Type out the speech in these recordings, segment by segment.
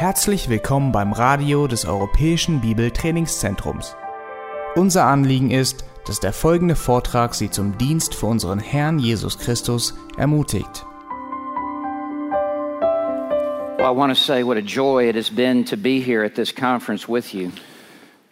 Herzlich willkommen beim Radio des Europäischen Bibeltrainingszentrums. Unser Anliegen ist, dass der folgende Vortrag Sie zum Dienst für unseren Herrn Jesus Christus ermutigt. Well, I want to say what a joy it has been to be here at this conference with you.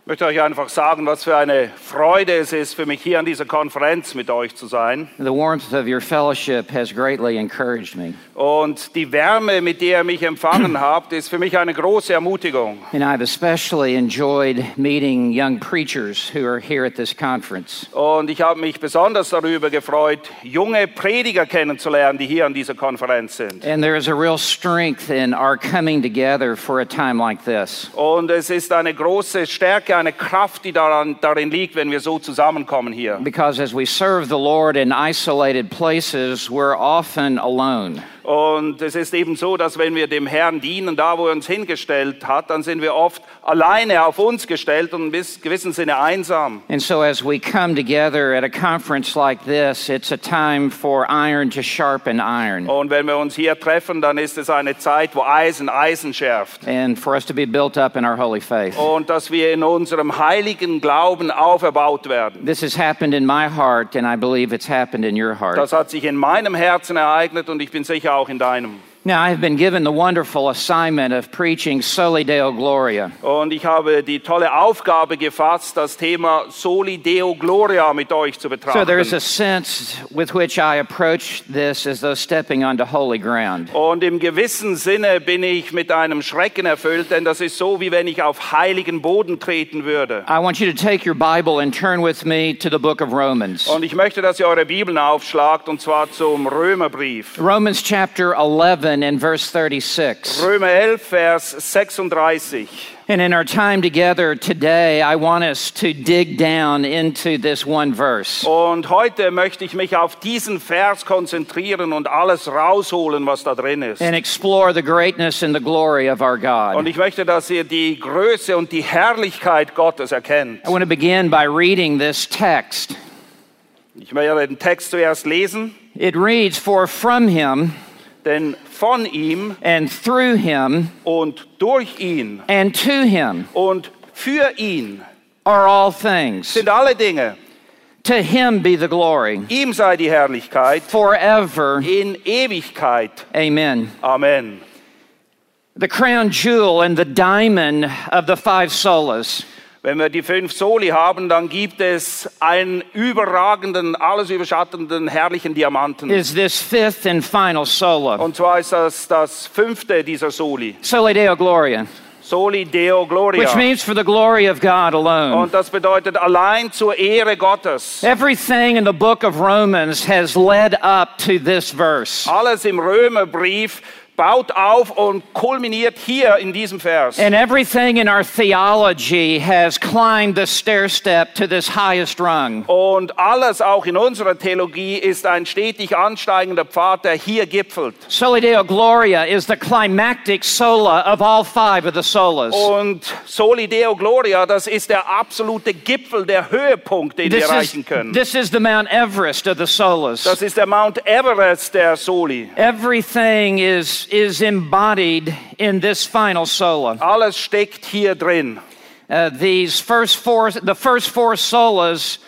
Ich möchte euch einfach sagen, was für eine Freude es ist für mich hier an dieser Konferenz mit euch zu sein. The warmth of your fellowship has greatly encouraged me. Und die Wärme, mit der ihr mich empfangen habt, ist für mich eine große Ermutigung. And I've especially enjoyed meeting young preachers who are here at this conference. Und ich habe mich besonders darüber gefreut, junge Prediger kennenzulernen, die hier an dieser Konferenz sind. And there is a real strength in our coming together for a time like this. Und es ist eine große Stärke, eine Kraft, die daran, darin liegt, wenn wir so zusammenkommen hier. Because as we serve the Lord in isolated places, we're often alone. Und es ist eben so, dass wenn wir dem Herrn dienen, da wo er uns hingestellt hat, dann sind wir oft alleine auf uns gestellt und in gewissem Sinne einsam. And so, as we come together at a conference like this, it's a time for iron to sharpen iron Und wenn wir uns hier treffen, dann ist es eine Zeit, wo Eisen Eisen schärft. and for us to be built up in our holy faith. Und dass wir in unserem heiligen Glauben auferbaut werden. This has happened in my heart, and I believe it's happened in your heart. Das hat sich in meinem Herzen ereignet und ich bin sicher auch in deinem. Now, I have been given the wonderful assignment of preaching Soli Deo Gloria. Und ich habe die tolle Aufgabe gefasst, das Thema Soli Deo Gloria mit euch zu So there is a betrachten. sense with which I approach this as though stepping onto holy ground. Und im gewissen Sinne bin ich mit einem Schrecken erfüllt, denn das ist so, wie wenn ich auf heiligen Boden treten würde. I want you to take your Bible and turn with me to the book of Romans. Und ich möchte, dass ihr eure Bibeln aufschlagt, und zwar zum Römerbrief. Romans chapter 11 and verse 36. Römer 11, Vers 36. And in our time together today, I want us to dig down into this one verse. Und heute möchte ich mich auf diesen Vers konzentrieren und alles rausholen, was da drin ist. and explore the greatness and the glory of our Und God. ich möchte, dass ihr die Größe und die Herrlichkeit Gottes erkennt. I want to begin by reading this text. Ich werde den Text zuerst lesen, It reads, For from him denn von ihm and through him und durch ihn and to him und für ihn are all things. sind alle Dinge. To him be the glory Ihm sei die Herrlichkeit forever. in Ewigkeit. Amen. Amen. The crown jewel and the diamond of the five solas Wenn wir die fünf Soli haben, dann gibt es einen überragenden, alles überschattenden, herrlichen Diamanten. is this fifth and final sola. Und zwar ist das das fünfte dieser Soli. Soli Deo Gloria, Soli Deo Gloria. which means for the glory of God alone. Und das bedeutet allein zur Ehre Gottes. Everything in the book of Romans has led up to this verse. Alles im Römerbrief baut auf und kulminiert hier in diesem Vers. And everything in our theology has climbed the stair step to this highest rung. Und alles auch in unserer Theologie ist ein stetig ansteigender Pfad, der hier gipfelt. Soli Deo Gloria is the climactic sola of all five of the solas. Und Soli Deo Gloria, das ist der absolute Gipfel, der Höhepunkt, den wir This is, erreichen können. this is the Mount Everest of the solas. Das ist der Mount Everest der Soli. Everything is, is embodied in this final sola. Alles steckt hier drin. Uh, these first four, the first four solas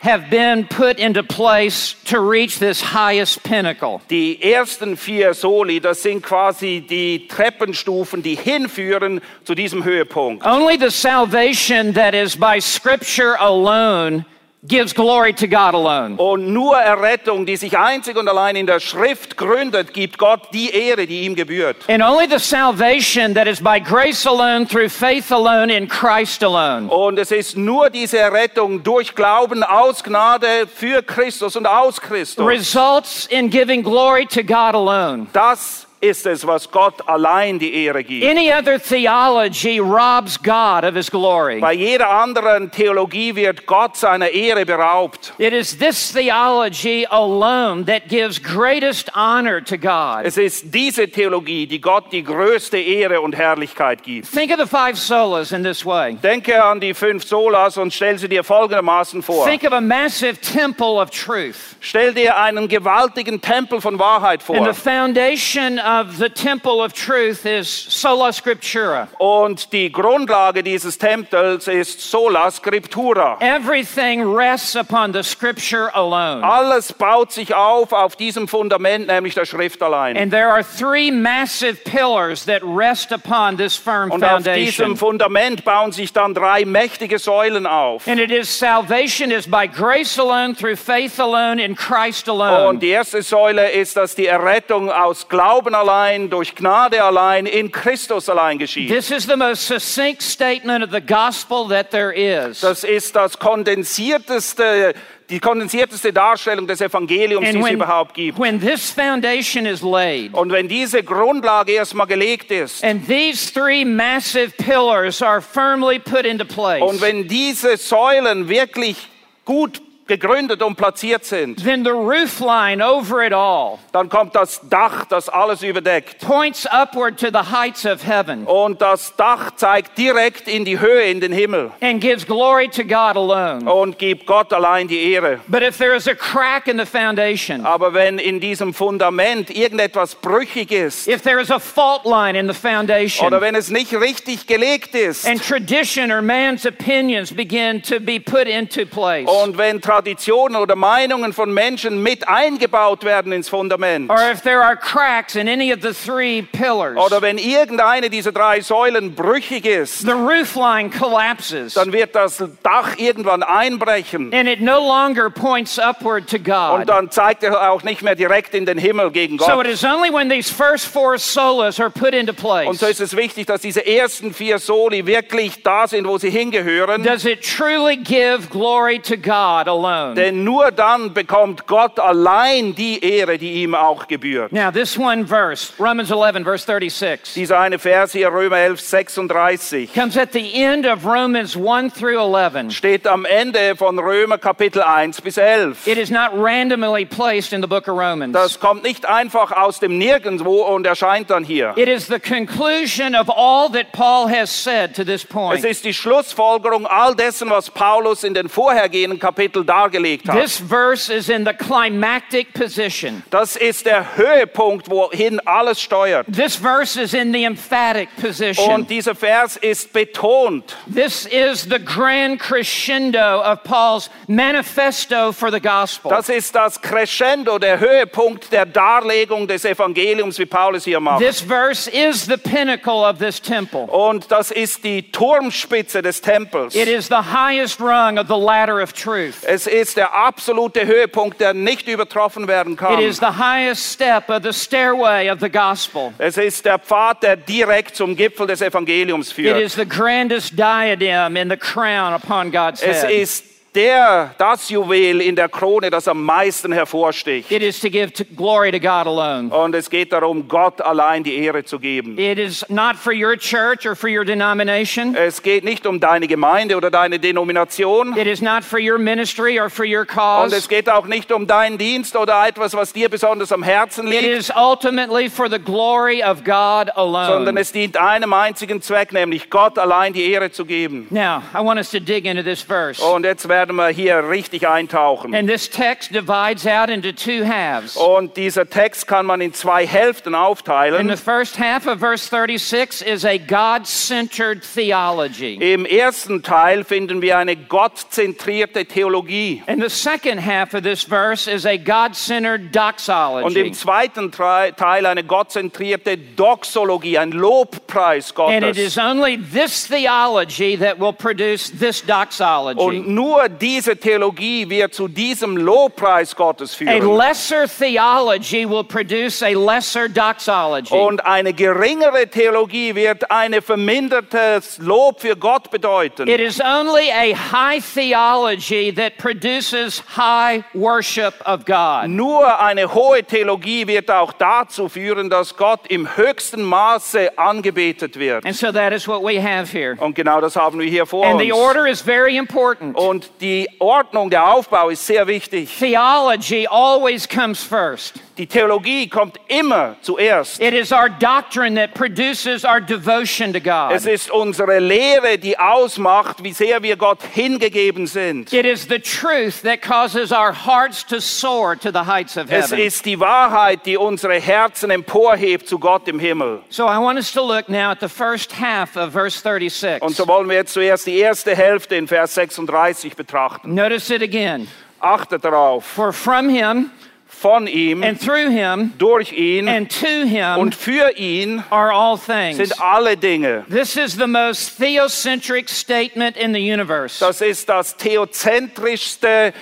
have been put into place to reach this highest pinnacle. Die ersten vier Soli, das sind quasi die Treppenstufen, die hinführen zu diesem Höhepunkt. Only the salvation that is by Scripture alone gives glory to God alone. Und nur Errettung, die sich einzig und allein in der Schrift gründet, gibt Gott die Ehre, die ihm gebührt. And only the salvation that is by grace alone, through faith alone, in Christ alone. Und es ist nur diese Errettung durch Glauben aus Gnade für Christus und aus Christus. Results in giving glory to God alone. Das ist es, was Gott allein die Ehre gibt. Any other theology robs God of his glory. Bei jeder anderen Theologie wird Gott seiner Ehre beraubt. It is this theology alone that gives greatest honor to God. Es ist diese Theologie, die Gott die größte Ehre und Herrlichkeit gibt. Think of the five solas in this way. Denke an die fünf Solas und stell sie dir folgendermaßen vor. Think of a massive temple of truth. Stell dir einen gewaltigen Tempel von Wahrheit And the vor. foundation of the temple of truth is sola scriptura. Und die Grundlage dieses Tempels ist sola scriptura. Everything rests upon the scripture alone. Alles baut sich auf auf diesem Fundament, nämlich der Schrift allein. And there are three massive pillars that rest upon this firm Und auf diesem foundation. Fundament bauen sich dann drei mächtige Säulen auf. And it is salvation is by grace alone, through faith alone, in Christ Und alone. die erste Säule ist, dass die Errettung aus Glauben allein, durch Gnade allein, in Christus allein geschieht. This is the most succinct statement of the gospel that there is. Das ist das kondensierteste, die kondensierteste Darstellung des Evangeliums, die es when, überhaupt gibt. when this foundation is laid, Und wenn diese Grundlage erstmal gelegt ist and these three massive pillars are firmly put into place, und wenn diese Säulen wirklich gut gegründet und platziert sind, then the roof line over it all dann kommt das Dach, das alles überdeckt. points upward to the heights of heaven Und das Dach zeigt direkt in die Höhe, in den Himmel and gives glory to God alone. und gibt Gott allein die Ehre. But if there is a crack in the foundation, Aber wenn in diesem Fundament irgendetwas brüchig ist if there is a fault line in the foundation, oder wenn es nicht richtig gelegt ist and tradition or man's opinions begin to be put into place, und wenn Traditionen oder Meinungen von Menschen mit eingebaut werden ins Fundament or if there are cracks in any of the three pillars, oder wenn irgendeine dieser drei Säulen brüchig ist, the roof line collapses dann wird das Dach irgendwann einbrechen and it no longer points upward to God. und dann zeigt er auch nicht mehr direkt in den Himmel gegen So it Gott. is only when these first four solas are put into Und place so ist es wichtig, dass diese ersten vier Soli wirklich da sind, wo sie hingehören. does it truly give glory to God alone. Denn nur dann bekommt Gott allein die Ehre, die ihm auch gebührt. Now, this one verse, Romans 11, verse 36, Dieser eine Vers hier, Römer 11, 36, comes at the end of Romans 1 through 11. steht am Ende von Römer Kapitel 1 bis 11. It is not randomly placed in the book of Romans. Das kommt nicht einfach aus dem Nirgendwo und erscheint dann hier. It is the conclusion of all that Paul has said to this Es point. ist die Schlussfolgerung all dessen, was Paulus in den vorhergehenden Kapiteln dargelegt hat. This verse is in the climactic position. Das ist der Höhepunkt, wohin alles steuert. This verse is in the emphatic position. Und dieser Vers ist betont. This is the grand crescendo of Paul's manifesto for the gospel. Das ist das Crescendo, der Höhepunkt der Darlegung des Evangeliums, wie Paulus hier macht. This verse is the pinnacle of this temple. Und das ist die Turmspitze des Tempels. It is the highest rung of the ladder of truth. Es ist der absolute Höhepunkt, der nicht übertroffen werden It kann. is the highest step of the stairway of the gospel. Es ist der Pfad, der direkt zum Gipfel des Evangeliums It führt. is the grandest diadem in the crown upon God's Es head. ist der, das Juwel in der Krone, das am meisten hervorsticht. It is to give to glory to God alone. Und es geht darum, Gott allein die Ehre zu geben. It is not for your church or for your denomination. Es geht nicht um deine Gemeinde oder deine Denomination. It is not for your ministry or for your Und es cause. geht auch nicht um deinen Dienst oder etwas, was dir besonders am Herzen It liegt, is ultimately for the glory of God sondern alone. es dient einem einzigen Zweck, nämlich Gott allein die Ehre zu geben. Now, I want us to dig into this verse. Und jetzt werden wir hier richtig eintauchen. And this text divides out into two halves. Und dieser Text kann man in zwei Hälften In the aufteilen. first half of verse 36 is a God centered theology. Im ersten Teil finden wir eine gottzentrierte Theologie. And the second half of this verse is a God centered Und doxology. im zweiten Teil eine gottzentrierte Doxologie, ein Lobpreis And it Gottes. is only this theology that will produce this doxology. Und nur diese Theologie wird zu diesem Lobpreis Gottes A führen. lesser theology will produce a lesser doxology. Und eine geringere Theologie wird ein vermindertes Lob für Gott bedeuten. It is only a high theology that produces high worship of God. Nur eine hohe Theologie wird auch dazu führen, dass Gott im höchsten Maße angebetet wird. And so that is what we have here. Und genau das haben wir hier vor And the uns. order is very important. Und die Ordnung, der Aufbau ist sehr wichtig. Theology always comes first. Die Theologie kommt immer zuerst. It is our doctrine that produces our devotion to God. Es ist unsere Lehre, die ausmacht, wie sehr wir Gott hingegeben sind. It is the truth that causes our hearts to soar to the heights of Es heaven. ist die Wahrheit, die unsere Herzen emporhebt zu Gott im Himmel. So I want us to look now at the first half of verse 36. Und so wollen wir jetzt zuerst die erste Hälfte in Vers 36 betrachten. Notice it again. Achtet darauf. For from him Von ihm, and through him durch ihn and to him und für ihn are all things. sind alle Dinge. This is the most theocentric statement in the universe. Das ist das theozentrischste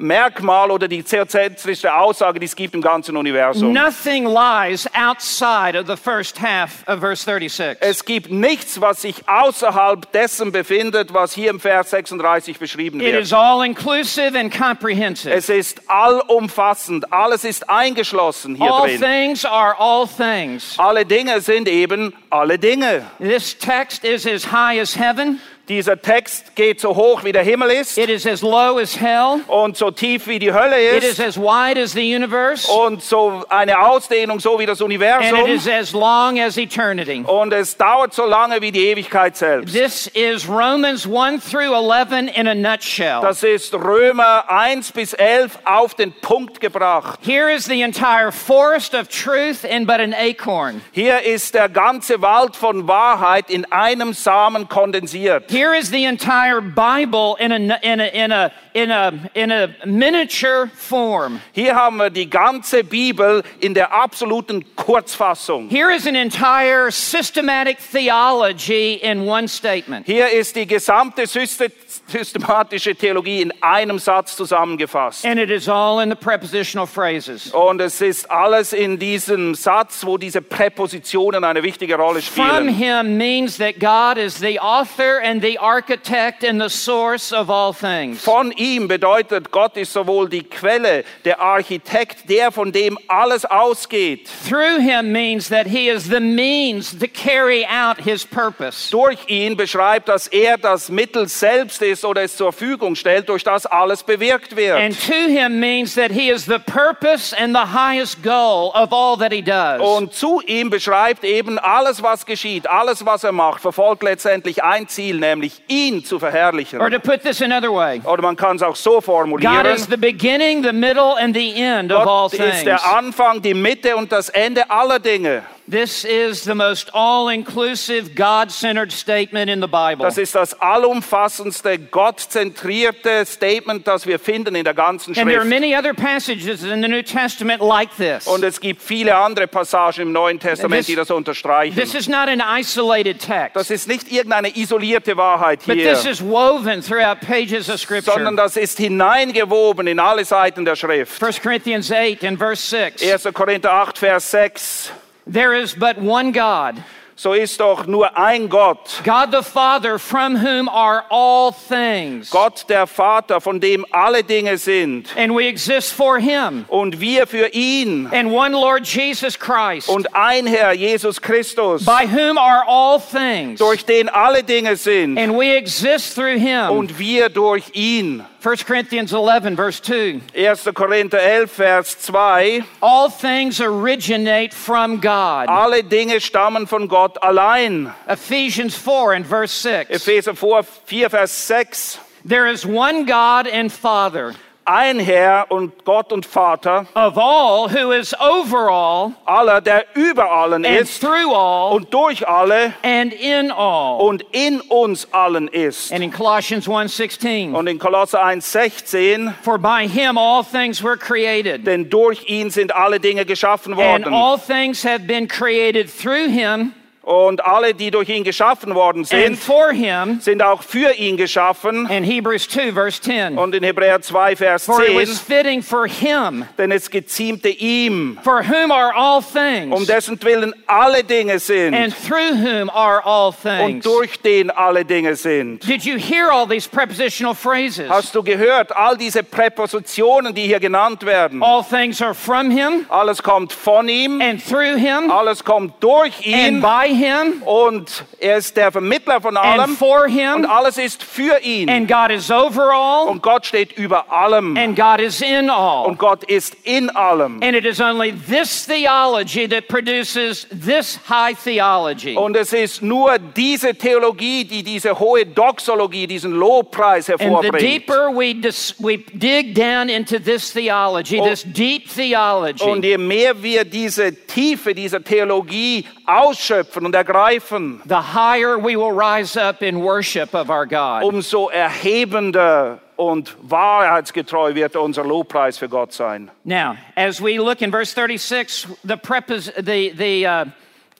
Merkmal oder die theozentrischste Aussage, die es gibt im ganzen Universum. Nothing lies outside of the first half of verse 36. Es gibt nichts, was sich außerhalb dessen befindet, was hier im Vers 36 beschrieben It wird. is all inclusive and comprehensive. Es ist allumfassend, alles ist eingeschlossen hier All drin. things are all things. Alle Dinge sind eben alle Dinge. This text is as high as heaven, Dieser Text geht so hoch wie der Himmel ist it is as low as hell, und so tief wie die Hölle it is ist as wide as the universe, und so eine Ausdehnung so wie das and it Universum is as long as eternity. und es dauert so lange wie die Ewigkeit selbst. This is Romans 1 through 11 in a nutshell. Das ist Römer 1 bis 11 auf den Punkt gebracht. Here is the entire forest of truth in but an acorn. Hier ist der ganze Wald von Wahrheit in einem Samen kondensiert. Here is the entire Bible in a, in a, in a, in a, in a miniature form. Hier haben wir die ganze Bibel in der absoluten Kurzfassung. Here is an entire systematic theology in one statement. Hier ist die gesamte systematische Theologie in einem Satz zusammengefasst. And it is all in the prepositional phrases. Und es ist alles in diesem Satz, wo diese Präpositionen eine wichtige Rolle spielen. From him means that God is the author and the architect and the source of all things. Von ihm bedeutet, Gott ist sowohl die Quelle, der Architekt, der von dem alles ausgeht. Through him means that he is the means to carry out his purpose. Durch ihn beschreibt, dass er das Mittel selbst ist oder es zur Verfügung stellt, durch das alles bewirkt wird. And to him means that he is the purpose and the highest goal of all that he does. Und zu ihm beschreibt eben alles, was geschieht, alles, was er macht, verfolgt letztendlich ein Ziel, nämlich ihn zu verherrlichen. Or to put this another way, Oder man kann es auch so God formulieren. is the beginning, the middle, and the end of all Gott ist things. der Anfang, die Mitte und das Ende aller Dinge. This is the most all inclusive, God centered statement in the Bible. Das ist das allumfassendste, gottzentrierte Statement, das wir finden in der ganzen And there are Schrift. many other passages in the New Testament like this. Und es gibt viele andere Passagen im Neuen Testament, This- die das unterstreichen. This is not an isolated Das text, ist nicht irgendeine isolierte Wahrheit but hier, this is woven throughout pages of sondern Scripture. das ist hineingewoben in alle Seiten der Schrift. 1 Corinthians 8 and verse 6. 1. Korinther 8, Vers 6. There is but one God, So ist doch nur ein Gott, God the Father, from whom are all things. Gott der Vater, von dem alle Dinge sind. And we exist for Him. Und wir für ihn. And one Lord Jesus Christ, Und ein Herr, Jesus Christus, by whom are all things. durch den alle Dinge sind. And we exist through Him. Und wir durch ihn. 1 Corinthians 11, verse 2. 1. Korinther 11, Vers 2. All things originate from God. Alle Dinge stammen von Gott allein. Ephesians 4 and verse 6. Epheser 4, Vers 6. There is one God and Father Ein Herr und Gott und Vater, of all, who is over all aller, der über allen and ist through all und durch alle and in all. und in uns allen ist. And in Colossians 1:16, Und in Kolosser 1,16, for by him all things were created, denn durch ihn sind alle Dinge geschaffen and worden. all things have been created through him Und alle, die durch ihn geschaffen worden and sind, for him. sind auch für ihn geschaffen. And Hebrews 2 verse 10. Und in Hebräer 2, Vers For it 10, was fitting for him, denn es geziemte ihm, for whom are all um things, dessen Willen alle Dinge sind and through whom are all und things. durch den alle Dinge sind. Did you hear all these prepositional phrases? Hast du gehört, all diese Präpositionen, die hier genannt werden? All things are from him Alles kommt von ihm, and through him alles kommt durch and ihn by him und er ist der Vermittler von and allem for und him, alles ist für ihn. and God is over all, Und Gott steht über allem and God is in all. und Gott ist in allem. And it is only this theology that produces this high theology. Und es ist nur diese Theologie, die diese hohe Doxologie, diesen Lobpreis And the hervorbringt. deeper we, we dig down into this theology, Oh. this deep theology, Und je mehr wir diese Tiefe dieser Theologie ausschöpfen und ergreifen, the higher we will rise up in worship of our God. umso erhebender und wahrheitsgetreu wird unser Lobpreis für Gott sein. Now, as we look in verse 36, the, prepos- the, the, uh,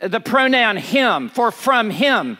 the pronoun him, for from him,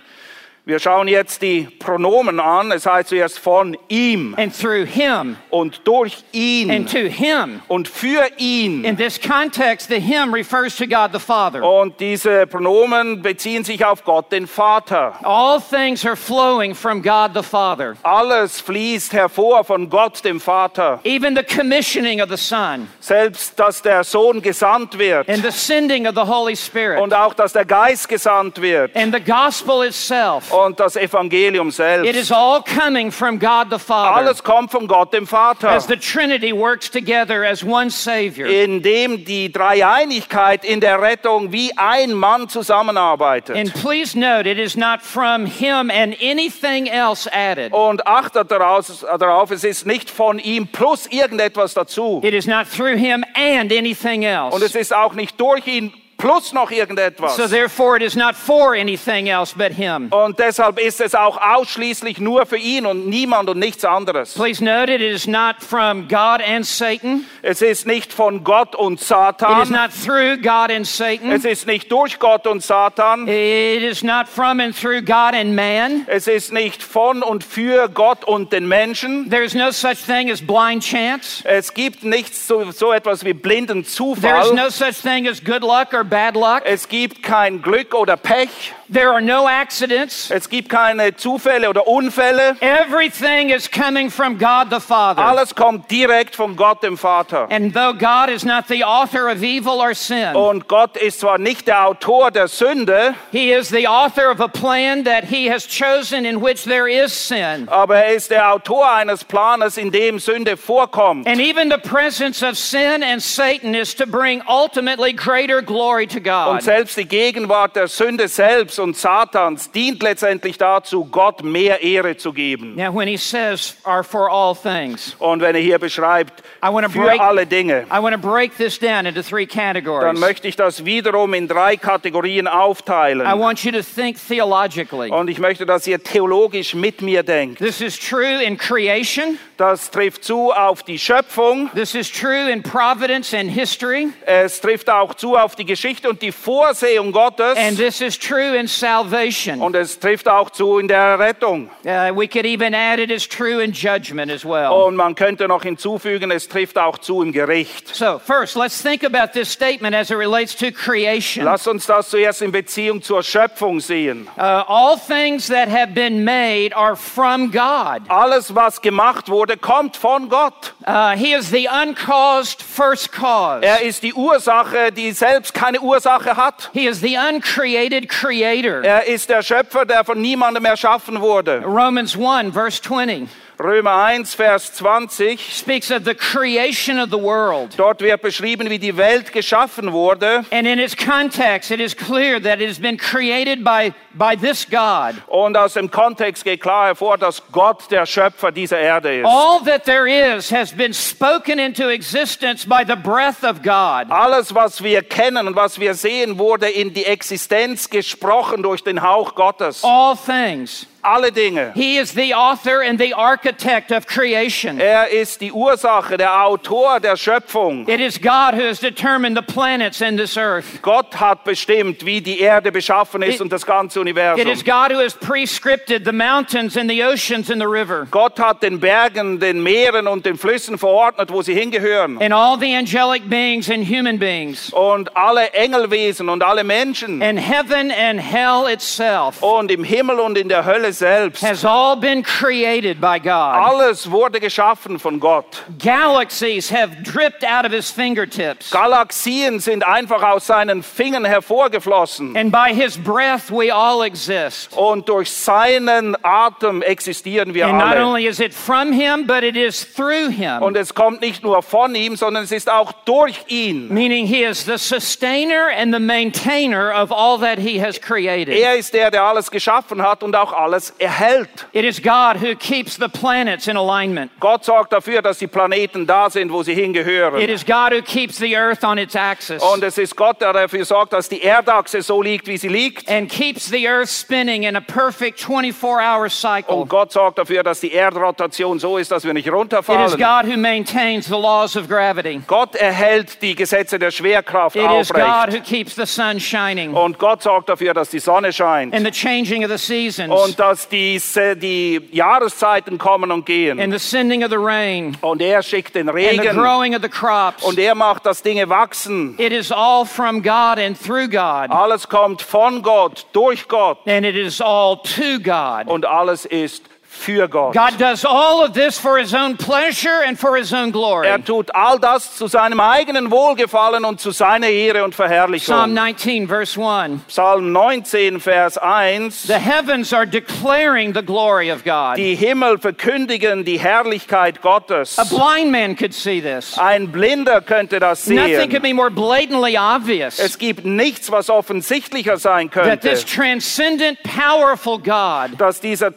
Wir schauen jetzt die Pronomen an. Es heißt zuerst von ihm and through him, und durch ihn and to him. und für ihn. In this context, the him refers to God the Father. Und diese Pronomen beziehen sich auf Gott, den Vater. All things are flowing from God the Father. Alles fließt hervor von Gott, dem Vater. Even the commissioning of the Son Selbst, dass der Sohn gesandt wird and the sending of the Holy Spirit und auch, dass der Geist gesandt wird and the gospel itself. Und das Evangelium It selbst. is all coming from God the Father Alles kommt von Gott, dem Vater. as the Trinity works together as one Savior. in dem die Dreieinigkeit in der Rettung wie ein Mann zusammenarbeitet. And please note, it is not from Him and anything else added. Und achtet daraus, darauf, es ist nicht von ihm plus irgendetwas dazu. It is not through Him and anything Und es else. ist auch nicht durch ihn plus noch irgendetwas. So therefore, it is not for anything else but Him. Und deshalb ist es auch ausschließlich nur für ihn und niemand und nichts anderes. Please note, it is not from God and Satan. Es ist nicht von Gott und It is Satan. not through God and Satan. Es ist nicht durch Gott und Satan. It is not from and through God and man. Es ist nicht von und für Gott und den Menschen. There is no such thing as blind chance. Es gibt nichts so, so etwas wie blinden There is Zufall. no such thing as good luck or bad luck. Es gibt kein Glück oder Pech. There are no accidents. Es gibt keine Zufälle oder Unfälle. Everything is coming from God the Father. Alles kommt direkt von Gott, dem Vater. And though God is not the author of evil or sin, Und Gott ist zwar nicht der Autor der Sünde, He is the author of a plan that He has chosen in which there is sin. aber er ist der Autor eines Planes, in dem Sünde vorkommt. And even the presence of sin and Satan is to bring ultimately greater glory to God. Und selbst die Gegenwart der Sünde selbst und Satans dient letztendlich dazu, Gott mehr Ehre zu geben. Now, when He says, are for all things, Und wenn er hier beschreibt, I für break, alle Dinge, I want to break this down into three dann categories. möchte ich das wiederum in drei Kategorien I aufteilen. want you to think theologically. Und ich möchte, dass ihr theologisch mit mir denkt. This is true in creation. Das trifft zu auf die Schöpfung. This is true in providence and history. Es trifft auch zu auf die Geschichte und die Vorsehung Gottes. And this is true in salvation. Und es trifft auch zu in der Rettung. Uh, we could even add it as true in judgment as well. Und man könnte noch hinzufügen, es trifft auch zu im Gericht. So, first, let's think about this statement as it relates to creation. Uh, Lass uns das zuerst in Beziehung zur Schöpfung sehen. all things that have been made are from God. Alles, was gemacht wurde, kommt von Gott. Uh, he is the uncaused first cause. Er ist die Ursache, die selbst keine Ursache hat. He is the uncreated creator. Er ist der Schöpfer, der von niemandem erschaffen wurde. Romans 1, verse 20, Römer 1, Vers 20. speaks of the creation of the world. Dort wird beschrieben, wie die Welt geschaffen wurde. And in its context, it is clear that it has been created by, by this God. Und aus dem Kontext geht klar hervor, dass Gott der Schöpfer dieser Erde ist. All that there is has been spoken into existence by the breath of God. Alles, was wir kennen und was wir sehen, wurde in die Existenz gesprochen durch den Hauch Gottes. All things. Alle Dinge. He is the author and the architect of creation. Er ist die Ursache, der Autor der Schöpfung. It is God who has determined the planets in this earth. Gott hat bestimmt, wie die Erde beschaffen ist It- und das ganze It is Universum. God who has prescripted the mountains and the oceans and the river. Gott hat den Bergen, den Meeren und den Flüssen verordnet, wo sie hingehören. And all the angelic beings and human beings. Und alle Engelwesen und alle Menschen. And heaven and hell itself. Und im Himmel und in der Hölle selbst. has all been created by God. Alles wurde geschaffen von Gott. Galaxies have dripped out of his fingertips. Galaxien sind einfach aus seinen Fingern hervorgeflossen. And by his breath, we all exist. Und durch seinen Atem existieren wir And not alle. only is it from him, but it is through him. Und es kommt nicht nur von ihm, sondern es ist auch durch ihn. Meaning he is the sustainer and the maintainer of all that he has created. Er ist der, der alles geschaffen hat und auch alles erhält. It is God who keeps the planets in alignment. Gott sorgt dafür, dass die Planeten da sind, wo sie It hingehören. is God who keeps the earth on its axis Und es ist Gott, der dafür sorgt, dass die Erdachse so liegt, wie sie liegt. and keeps the earth spinning in a perfect 24-hour cycle. Und Gott sorgt dafür, dass die Erdrotation so ist, dass wir nicht It is runterfallen. God who maintains the laws of gravity. Gott erhält die Gesetze der Schwerkraft It is God aufrecht. who keeps the sun shining Und Gott sorgt dafür, dass die Sonne scheint. and the changing of the seasons Und dass diese, die Jahreszeiten kommen und gehen. and the sending of the rain Und er schickt den and the Regen. growing of the crops. Und er macht, dass Dinge wachsen. It is all from God and through God, Alles kommt von Gott, durch Gott. and it is all to God. Und alles ist für Gott. God does all of this for his own pleasure and for his own glory. Er tut all das zu seinem eigenen Wohlgefallen und zu seiner Ehre und Psalm Verherrlichung. 19, verse 1. Psalm 19, Vers 1. The heavens are declaring the glory of God. Die Himmel verkündigen die Herrlichkeit Gottes. A blind man could see this. Ein Blinder könnte das Nothing could sehen. be more blatantly obvious Es gibt nichts, was offensichtlicher sein that könnte, this transcendent, powerful God dass dieser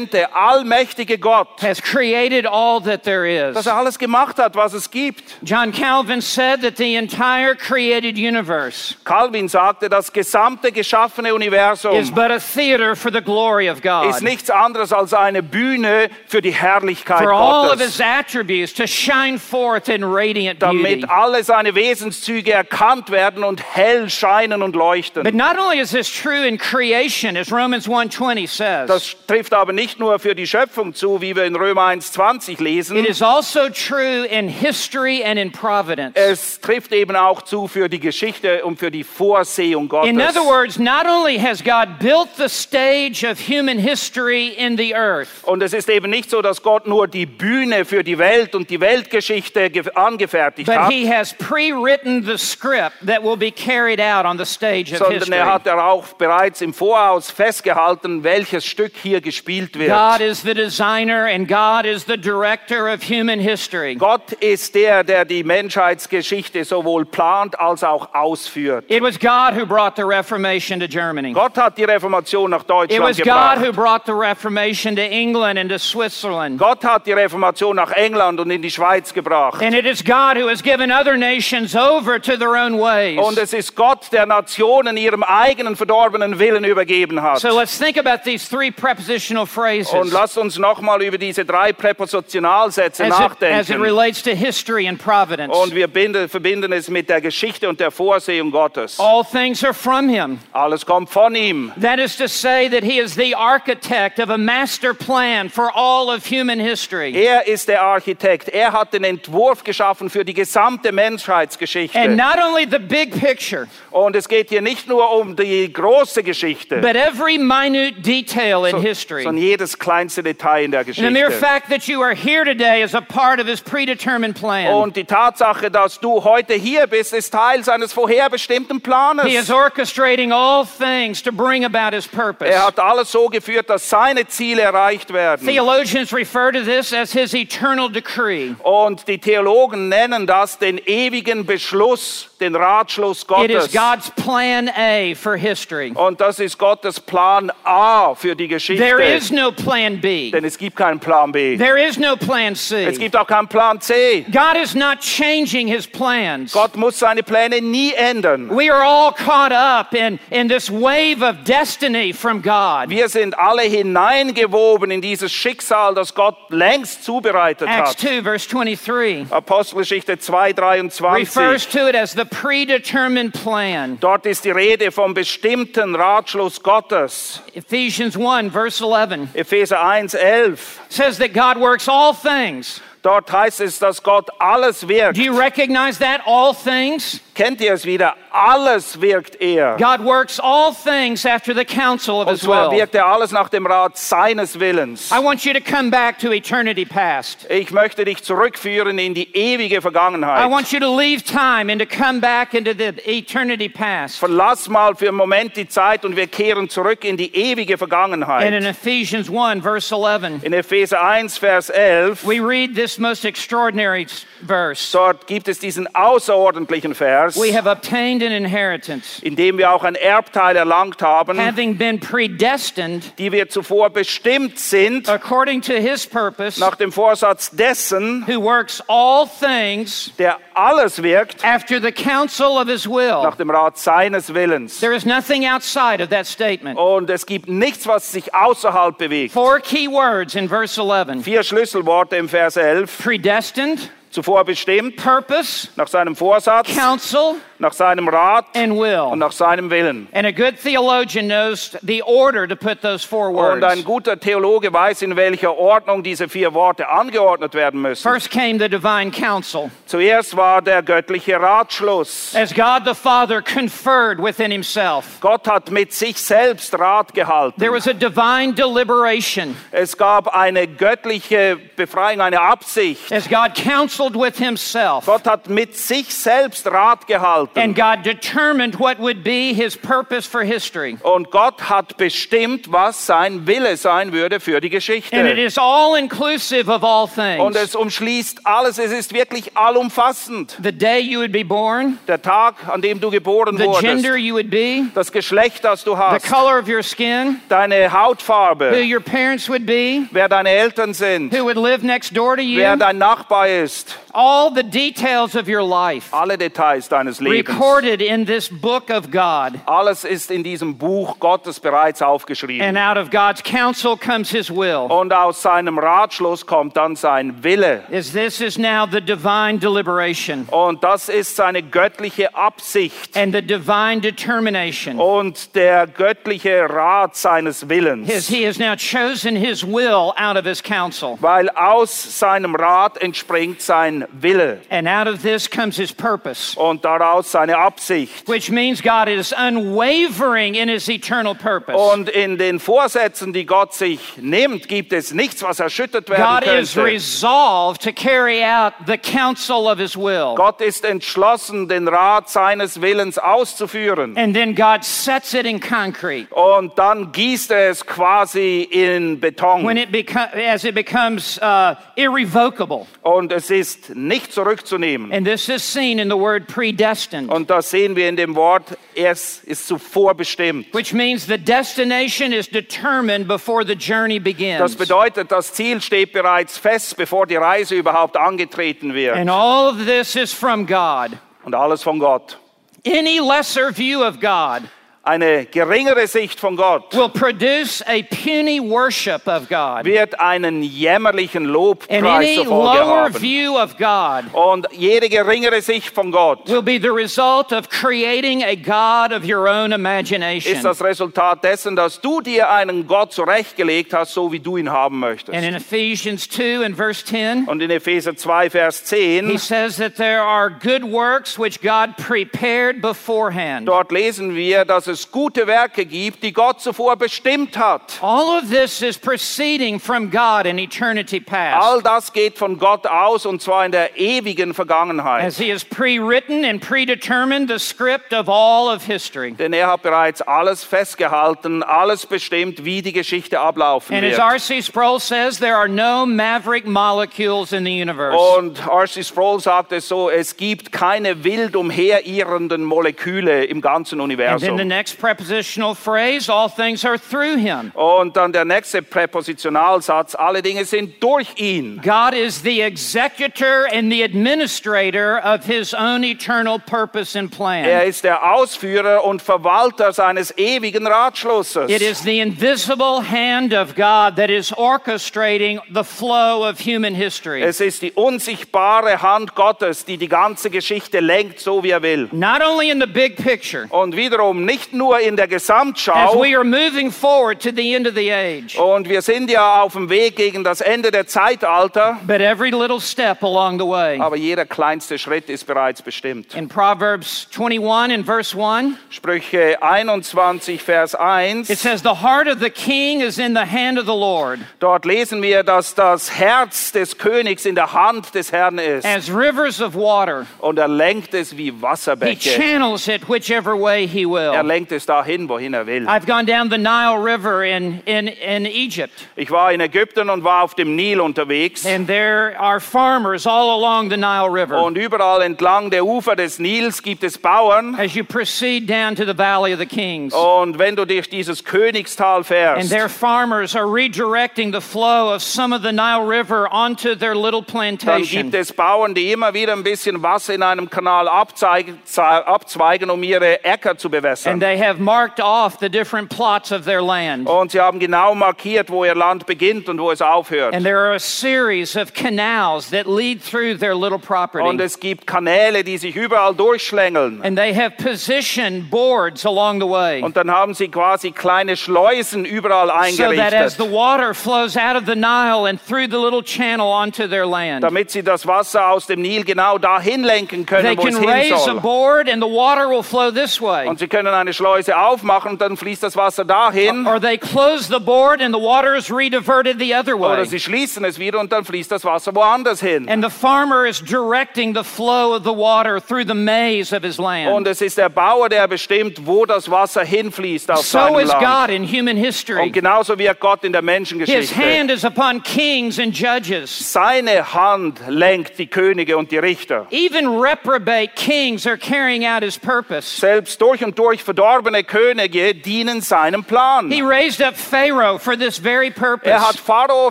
transzendente, allmächtige Gott, has created all that there dass is. er alles gemacht hat, was es gibt. John Calvin said that the entire created universe Calvin sagte, das gesamte geschaffene Universum is but a theater for the glory of ist God. nichts anderes als eine Bühne für die Herrlichkeit For all of Gottes. his attributes to shine forth in radiant beauty. Damit alle seine Wesenszüge erkannt werden und hell scheinen und But leuchten. not only is this true in creation, as Romans 1:20 says, Das trifft aber nicht nur für die Schöpfung zu, wie wir in Römer 1,20 lesen. it is also true in history and in providence. Es trifft eben auch zu für die Geschichte und für die Vorsehung Gottes. In other words, not only has God built the stage of human history in the earth, Und es ist eben nicht so, dass Gott nur die Bühne für die Welt und die Weltgeschichte ge- angefertigt but hat, he has pre-written the script that will be carried out on the stage of sondern history. er hat auch bereits im Voraus festgehalten, welches Stück hier gespielt wird. God is the designer and God is the director of human history. Gott ist der, der die Menschheitsgeschichte sowohl plant als auch ausführt. It was God who brought the Reformation to Germany. Gott hat die Reformation nach Deutschland It Deutschland was God who brought the Reformation to England and to Switzerland. Gott hat die Reformation nach England und in die Schweiz gebracht. And it is God who has given other nations over to their own ways. Und es ist Gott, der Nationen ihrem eigenen verdorbenen Willen übergeben hat. So let's think about these three prepositional phrases Und lasst uns nochmal über diese drei Präpositionalsätze as it, as it nachdenken. relates to history and providence. Und wir binden, verbinden es mit der Geschichte und der Vorsehung Gottes. All things are from Him. Alles kommt von ihm. That is to say that He is the architect of a master plan for all of human history. Er ist der Architekt. Er hat den Entwurf geschaffen für die gesamte Menschheitsgeschichte. And not only the big picture, Und es geht hier nicht nur um die große Geschichte, but every minute detail in history. sondern jedes kleinste Detail in der And the mere Geschichte. fact that you are here today is a part of His predetermined plan. Und die Tatsache, dass du heute hier bist, ist Teil seines vorherbestimmten Planes. He is orchestrating all things to bring about His purpose. Er hat alles so geführt, dass seine Ziele erreicht werden. Theologians refer to this as His eternal decree. Und die Theologen nennen das den ewigen Beschluss, den Ratschluss It is God's plan A for history. Und das ist Gottes Plan A für die Geschichte. There is no plan B. Denn es gibt keinen Plan B. There is no plan Es C. gibt auch keinen Plan C. God is not changing his plans. Gott muss seine Pläne nie ändern. We are all caught up in, in this wave of destiny from God. Wir sind alle hineingewoben in dieses Schicksal, das Gott längst zubereitet Acts hat. 2, verse 23, Apostelgeschichte 2, 23. refers to it as the predetermined plan. Dort ist die Rede vom bestimmten Ratschluss Gottes. Ephesians 1, verse 11, Epheser 1, 11. says that God works all things. Dort heißt es, dass Gott alles wirkt. Do you recognize that? All things? Kennt ihr es wieder, alles wirkt er. God works all things after the counsel of Und his will. wirkt er alles nach dem Rat seines Willens. I want you to come back to eternity past. Ich möchte dich zurückführen in die ewige I Vergangenheit. want you to leave time and to come back into the eternity past. Verlass mal für einen Moment die Zeit und wir kehren zurück in die ewige And Vergangenheit. in Ephesians 1, verse 11, In Epheser 1, Vers 11, we read this most extraordinary verse. dort gibt es diesen außerordentlichen Vers, We have obtained an inheritance, in dem wir auch ein Erbteil erlangt haben, having been predestined die wir zuvor bestimmt sind, according to his purpose, nach dem Vorsatz dessen, who works all things der alles wirkt, after the counsel of his will. nach dem Rat seines Willens. There is nothing outside of that statement. Und es gibt nichts, was sich außerhalb bewegt. Four key words in verse 11 Vier Schlüsselworte im Vers 11. predestined, Zuvor bestimmt, purpose, nach seinem Vorsatz, counsel, nach seinem Rat and und will. nach seinem Willen. And a good theologian knows the order to put those four Und ein words. guter Theologe weiß, in welcher Ordnung diese vier Worte angeordnet werden müssen. First came the divine counsel, Zuerst war der göttliche Ratschluss. as God the Father conferred within himself. Gott hat mit sich selbst Rat gehalten. There was a divine deliberation Es gab eine göttliche Befreiung, eine Absicht. as God counseled with himself. Gott hat mit sich selbst Rat gehalten. And God determined what would be his purpose for history. Und Gott hat bestimmt, was sein Wille sein würde für die And it Geschichte. is all inclusive of all Und things. es umschließt alles. Es ist wirklich allumfassend. The day you would be born, Der Tag, an dem du geboren the gender wurdest, you would be, das Geschlecht, das du the hast, color of your skin, deine who Hautfarbe, your parents would be, wer deine Eltern sind, who would live next door to wer you, dein Nachbar ist, all the details of your life alle Details deines Lebens. recorded in this book of God. Alles ist in diesem Buch Gottes bereits aufgeschrieben. And out of God's counsel comes his will. Und aus seinem Ratschluss kommt dann sein Wille. As this is now the divine deliberation Und das ist seine göttliche Absicht and the divine determination. und der göttliche Rat seines His, Willens. he has now chosen his will out of his counsel. Weil aus seinem Rat entspringt sein Wille And out of this comes his purpose, und daraus seine Absicht. which means God is unwavering in his eternal purpose. Und in den Vorsätzen, die Gott sich nimmt, gibt es nichts, was erschüttert werden God is könnte. resolved to carry out the counsel of his will. Gott ist entschlossen, den Rat seines Willens auszuführen. And then God sets it in concrete. Und dann gießt er es quasi in Beton. When it as it becomes uh, irrevocable. Und es ist nicht zurückzunehmen. And this is seen in the word predestined, Und das sehen wir in dem Wort, es ist zuvor bestimmt. which means the destination is determined before the journey begins. Das begins. bedeutet, das Ziel steht bereits fest, bevor die Reise überhaupt angetreten wird. And all of this is from God. Und alles von Gott. Any lesser view of God Eine geringere Sicht von Gott will produce a puny worship of God. wird einen jämmerlichen Lobpreis zur Folge haben. Und jede geringere Sicht von Gott will be the result of creating a God of your own imagination. ist das Resultat dessen, dass du dir einen Gott zurechtgelegt hast, so wie du ihn haben möchtest. And in Ephesians 2 and verse 10, Und in Epheser 2, Vers 10, he says that there are good works which God prepared beforehand. dort lesen wir, dass es gute Werke gibt, die Gott zuvor bestimmt hat. All of this is proceeding from God in eternity past. All das geht von Gott aus und zwar in der ewigen Vergangenheit. As he has pre-written and predetermined the script of all of history. Denn er hat bereits alles festgehalten, alles bestimmt, wie die Geschichte ablaufen And as wird. R.C. Sproul says, there are no maverick molecules in the universe. Und R.C. Sproul sagt es so, es gibt keine wild umherirrenden Moleküle im ganzen And Universum. Next prepositional phrase, all things are through him. Und dann der nächste Präpositionalsatz, alle Dinge sind durch ihn. God is the executor and the administrator of his own eternal purpose and Er plan. ist der Ausführer und Verwalter seines ewigen Ratschlusses. It is the invisible hand of God that is orchestrating the flow of human history. Es ist die unsichtbare Hand Gottes, die die ganze Geschichte lenkt, so wie er will. Not only in the big picture, Und wiederum nicht nicht nur in der Gesamtschau. we are moving forward to the end of the age, Und wir sind ja auf dem Weg gegen das Ende der Zeitalter. but every little step along the way. Aber jeder kleinste Schritt ist bereits bestimmt. In Proverbs 21 and verse 1, Sprüche 21, Vers 1. it says, The heart of the king is in the hand of the Lord, Dort lesen wir, dass das Herz des Königs in der Hand des Herrn ist. as rivers of water. Und er lenkt es wie He Wasserbäche. channels it whichever way he Er lenkt es dahin, wohin er will. I've gone down the Nile River in, in, in Egypt, Ich war in Ägypten und war auf dem Nil unterwegs. and there are farmers all along the Nile River. Und überall entlang der Ufer des Nils gibt es Bauern. As you proceed down to the Valley of the Kings. Und wenn du durch dieses Königstal And fährst, their farmers are redirecting the flow of some of the Nile River onto their little dann plantation. gibt es Bauern, die immer wieder ein bisschen Wasser in einem Kanal abzweigen, um ihre Äcker zu And bewässern. They have marked off the different plots of their land. Und sie haben genau markiert, wo ihr Land beginnt und wo es aufhört. And there are a series of canals that lead through their little property. Und es gibt Kanäle, die sich überall durchschlängeln. And they have positioned boards along the way. Und dann haben sie quasi kleine Schleusen überall eingerichtet. So that as the water flows out of the Nile and through the little channel onto their land, damit sie das Wasser aus dem Nil genau dahin lenken they können, wo es can raise a board and the water will flow this way. Und sie können eine Schleuse aufmachen und dann fließt das Wasser dahin. Or they close the board and the water is rediverted the other Oder sie schließen es wieder und dann fließt das Wasser woanders hin. And the farmer is directing the flow of the water through the maze of his Und land. es ist der Bauer, der bestimmt, wo das Wasser hinfließt auf So seinem is Land. God in human history. Und genauso wirkt Gott in der His Menschengeschichte. hand is upon kings and judges. Seine Hand lenkt die Könige und die Richter. Even reprobate kings are carrying out his purpose. Selbst durch und durch verdorbene Könige dienen seinem Plan. He raised up Pharaoh for this very purpose. Er hat. Pharao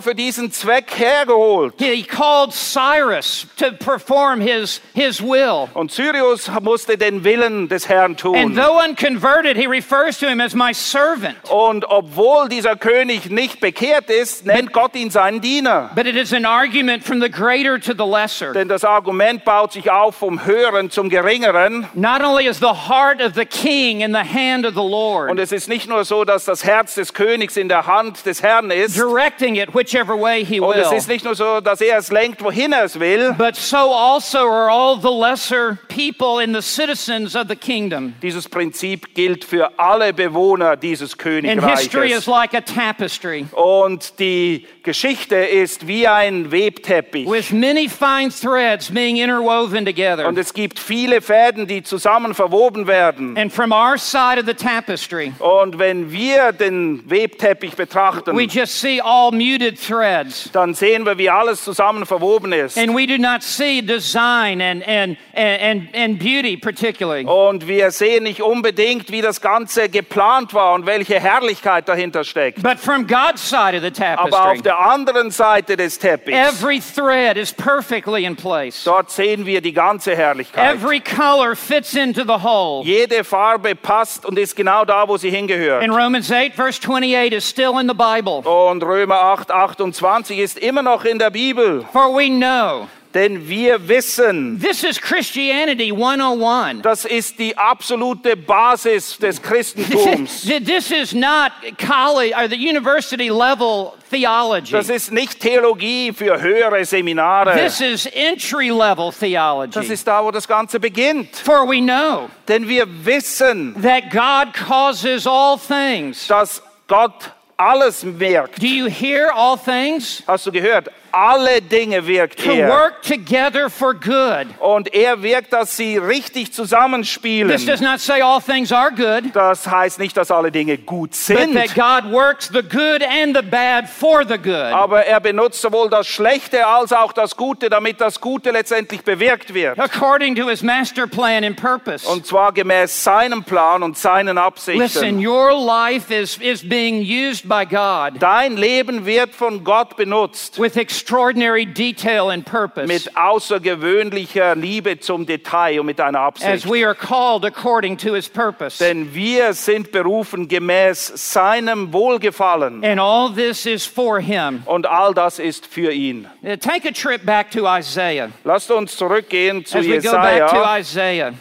für diesen Zweck hergeholt. He called Cyrus to perform his, his will. Und Syrius musste den Willen des Herrn tun. And though unconverted, he refers to him as my servant. Und obwohl dieser König nicht bekehrt ist, nennt Gott ihn seinen Diener. But it is an argument from the greater to the lesser. Denn das Argument baut sich auf vom Höheren zum Geringeren. Not only is the heart of the king in the hand of the Und Lord, es ist nicht nur so, dass das Herz des Königs in der Hand des Herrn ist. directing it whichever way he Und es will, ist nicht nur so, dass er es lenkt, wohin er es will. but so also are all the lesser people and the citizens of the kingdom. Dieses Prinzip gilt für alle Bewohner dieses And history is Königreiches. like a tapestry Und die Geschichte ist wie ein Webteppich. with many fine threads being interwoven together. Und es gibt viele Fäden, die zusammen verwoben werden. And from our side of the tapestry, Und wenn wir den Webteppich betrachten, we just see all muted threads. dann sehen wir, wie alles zusammen verwoben ist. And we do not see design and, and, and, and beauty particularly. Und wir sehen nicht unbedingt, wie das Ganze geplant war und welche Herrlichkeit dahinter steckt. But from God's side of the Aber auf tapestry, der anderen Seite des Teppichs, every thread is perfectly in place. dort sehen wir die ganze Herrlichkeit. Every color fits into the whole. Jede Farbe passt und ist genau da, wo sie hingehört. And Romans 8, verse 28 is still in the Bible. Und Römer 8, 28 ist immer noch in der Bibel. For we know Denn wir wissen, this is Christianity 101. das ist die absolute Basis des Christentums. This is not college or the university level theology. Das ist nicht Theologie für höhere Seminare. This is entry level Das theology. ist da, wo das Ganze beginnt. For we know Denn wir wissen, that God causes all things. dass Gott alles wirkt. Do you hear all things? Hast du gehört? Alle Dinge wirkt To er. work together for good. Und er wirkt, dass sie richtig This zusammenspielen. does not say all things are good, Das heißt nicht, dass alle Dinge gut but sind. that God works the good and the bad for the good. Aber er benutzt sowohl das Schlechte als auch das Gute, damit das Gute letztendlich bewirkt wird. According to his master plan and purpose. Und zwar gemäß seinem Plan und seinen Listen, Absichten. your life is, is being used by God Dein Leben wird von Gott benutzt with extraordinary detail and purpose mit außergewöhnlicher Liebe zum Detail und mit einer as Absicht. we are called according to his purpose. Denn wir sind berufen gemäß seinem Wohlgefallen. And all this is for him. Und all das ist für ihn. Take a trip back to Isaiah. Lasst uns zurückgehen zu As we go back to Jesaja. Isaiah,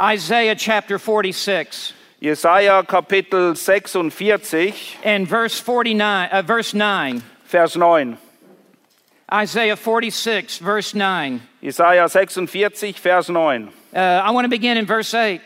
Isaiah chapter 46. Jesaja Kapitel 46, and verse 49, uh, verse 9. Vers 9. Isaiah 46, verse 9. Jesaja 46, Vers 9. Uh, I want to begin in verse 8.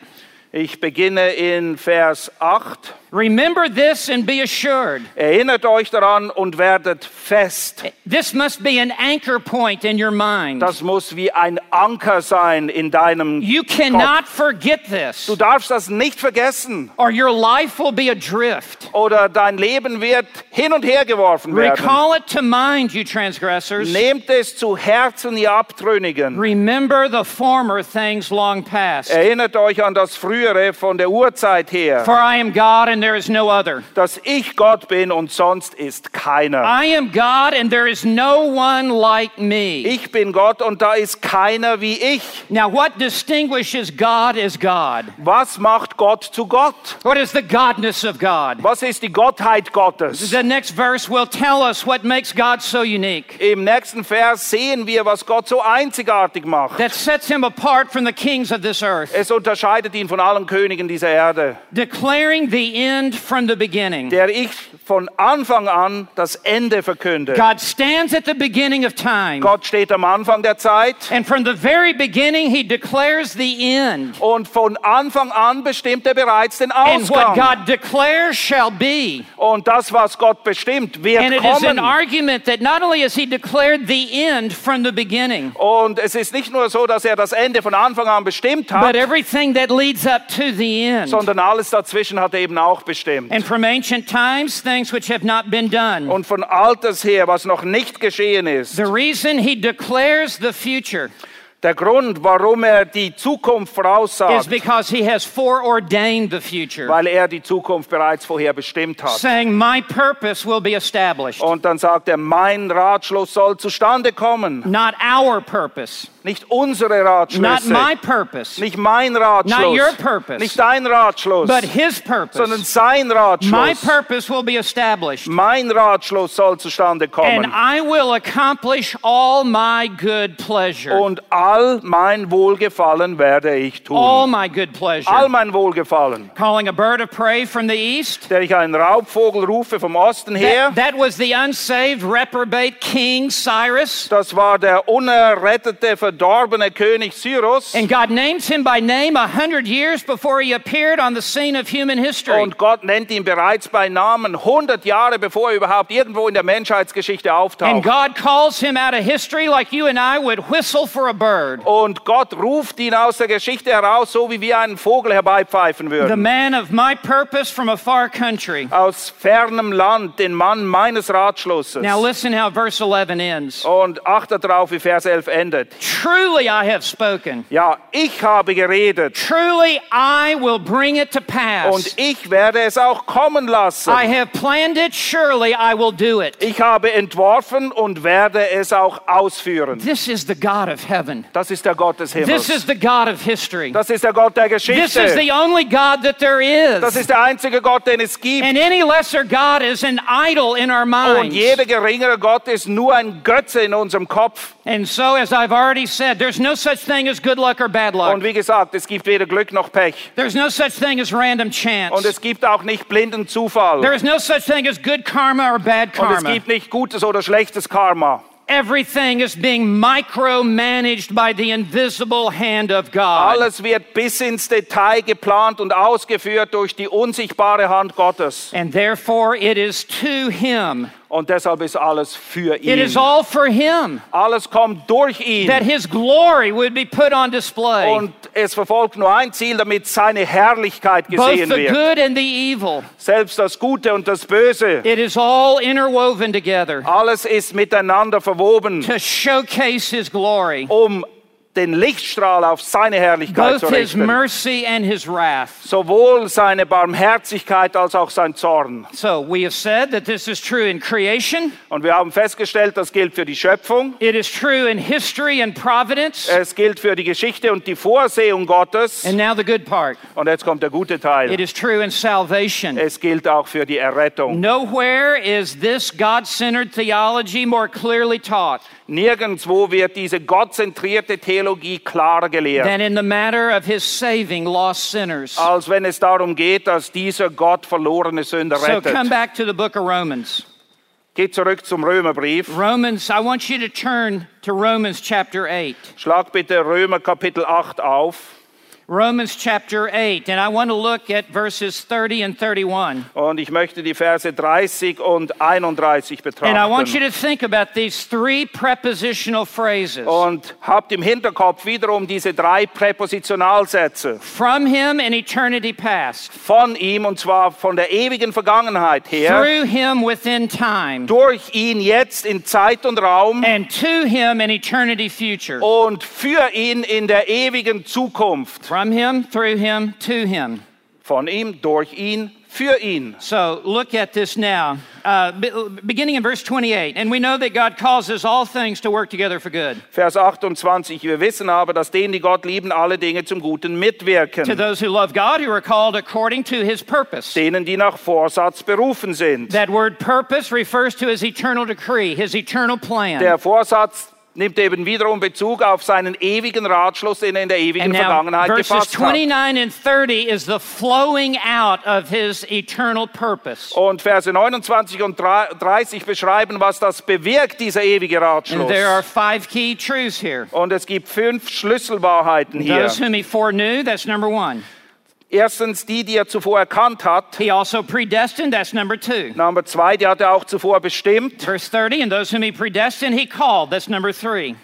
Ich beginne in Vers 8. Remember this and be assured. Erinnert euch daran und werdet fest. This must be an anchor point in your mind. Das muss wie ein Anker sein in deinem You Kopf. cannot forget this, Du darfst das nicht vergessen. or your life will be adrift. Oder dein Leben wird hin und her geworfen werden. Recall it to mind, you transgressors. Nehmt es zu Herzen, ihr Abtrünnigen. Remember the former things long past. Erinnert euch an das Frühere von der Urzeit her, For I am God and there is no other. dass ich Gott bin und sonst ist keiner. I am God and there is no one like me. Ich bin Gott und da ist keiner wie ich. Now, what distinguishes God as God? Was macht Gott zu Gott? What is the godness of God? Was ist die Gottheit Gottes? The next verse will tell us what makes God so unique, Im nächsten Vers sehen wir, was Gott so einzigartig macht. that sets him apart from the kings of this earth, Es unterscheidet ihn von allen Königen dieser Erde, declaring the end from the beginning. der ich von Anfang an das Ende verkünde. God stands at the beginning of time, Gott steht am Anfang der Zeit and from the very beginning, he declares the end. und von Anfang an bestimmt er bereits den And what Ausgang. God declares shall be. Und das, was Gott bestimmt, wird And it is an kommen. argument that not only has he declared the end from the beginning, Und es ist nicht nur so, dass er das Ende von Anfang an bestimmt but hat, everything that leads up to the end. sondern alles dazwischen hat er eben auch bestimmt. And from ancient times, things which have not been done. Und von Alters her, was noch nicht geschehen ist, The reason he declares the future der Grund, warum er die Zukunft is voraussagt, because he has foreordained the future, weil er die Zukunft bereits vorher bestimmt hat. saying, My purpose will be established, Und dann sagt er, mein Ratschluss soll zustande kommen. not our purpose, Nicht unsere not Ratschlüsse, my purpose, nicht mein Not Ratschluss, your purpose. nicht dein Ratschluss, but his sondern purpose. sein My Ratschluss. purpose will be established, Mein Ratschluss soll zustande and kommen. I will accomplish all my good pleasure. Und all mein Wohlgefallen werde ich All tun. my good All pleasure. mein Wohlgefallen. Calling a bird of prey from the east. Der ich einen Raubvogel rufe vom Osten her. That, that was the unsaved, reprobate King Cyrus. Das war der unerrettete, verdorbene König Cyrus. And God names him by name a hundred years before he appeared on the scene of human history. Und Gott nennt ihn bereits bei Namen 100 Jahre bevor er überhaupt irgendwo in der Menschheitsgeschichte And auftaucht. God calls him out of history like you and I would whistle for a bird. Und Gott ruft ihn aus der Geschichte heraus, so wie wir einen Vogel herbeipfeifen The würden. man of my purpose from a far country. Aus fernem Land, den Mann meines Ratschlusses. Now listen how verse 11 ends. Und achtet darauf, wie Vers 11 endet. Truly I have spoken. Ja, ich habe geredet Truly I will bring it to und pass. ich werde es auch kommen lassen. I have planned it, surely I will do it. Ich habe entworfen und werde es auch ausführen. This is the God of heaven. Das ist der Gott des This Himmels. is the God of history. Das ist der Gott der This is Geschichte. the only God that there Das is. ist der einzige Gott, den es gibt. And any lesser God is an idol in our Und minds. jeder geringere Gott ist nur ein Götze in unserem Kopf. And so, as I've already said, there's no such thing as good luck or bad luck. Und wie gesagt, es gibt weder Glück noch Pech. There's no such thing as random Und chance. es gibt auch nicht blinden Zufall. There is no such thing as good karma or bad Und es karma. gibt nicht gutes oder schlechtes Karma. Everything is being micromanaged by the invisible hand of God. Alles wird bis ins Detail geplant und ausgeführt durch die unsichtbare Hand Gottes. And therefore, it is to Him. Und deshalb ist alles für It is ihn. all for Him Alles kommt durch ihn. that His glory would be put on display. Und es verfolgt nur ein Ziel, damit seine Herrlichkeit Both gesehen the wird. good and the evil. Selbst das Gute und das Böse. It is all interwoven together Alles ist miteinander verwoben, to showcase His glory, um den Lichtstrahl auf seine Herrlichkeit zu both His richten. mercy and His wrath. Sowohl seine Barmherzigkeit als auch sein Zorn. So we have said that this is true in creation, Und wir haben festgestellt, das gilt für die Schöpfung. it is true in history and providence, Es gilt für die Geschichte und die Vorsehung Gottes. and now the good part. Und jetzt kommt der gute It Teil. is true in salvation. Es gilt auch für die Errettung. Nowhere is this God centered theology more clearly taught Nirgendwo wird diese gottzentrierte Theologie klarer gelehrt, than in the matter of his saving lost sinners. als wenn es darum geht, dass dieser Gott verlorene Sünder So come rettet. back to the book of Romans. Geht zurück zum Römerbrief. Romans, I want you to turn to Romans chapter 8. Schlag bitte Römer Kapitel 8 auf. Romans chapter 8, and I want to look at verses 30 and 31. Und ich möchte die Verse 30 und 31 And I want you betrachten. to think about these three prepositional phrases. Und habt im Hinterkopf wiederum diese drei Präpositionalsätze. From him in eternity past, Von ihm, und zwar von der ewigen Vergangenheit her, through him within time, durch ihn jetzt in Zeit und Raum and to him in eternity future. und für ihn in der ewigen Zukunft. From him, through him, to him. Von ihm, durch ihn, für ihn. So look at this now, uh, be- beginning in verse 28. And we know that God causes all things to work together for good Vers 28. Wir wissen aber, dass denen, die Gott lieben, alle Dinge zum Guten to mitwirken. those who love God, who are called according to his purpose. Denen, die nach Vorsatz berufen sind. That word purpose refers to his eternal decree, his eternal plan. Der Vorsatz nimmt eben wiederum Bezug auf seinen ewigen Ratschluss, den er in der ewigen Vergangenheit gefasst hat. 29 and 30 is the flowing out of his eternal purpose. Und Verse 29 und 30 beschreiben, was das bewirkt, dieser ewige Ratschluss. And there are five key truths here. Und es gibt fünf Schlüsselwahrheiten hier. Those whom he foreknew, that's number one. Erstens die, die er zuvor erkannt hat. He also predestined, that's number two. Nummer zwei, die hat er auch zuvor bestimmt. Verse 30, and those whom he predestined, he called, that's number three.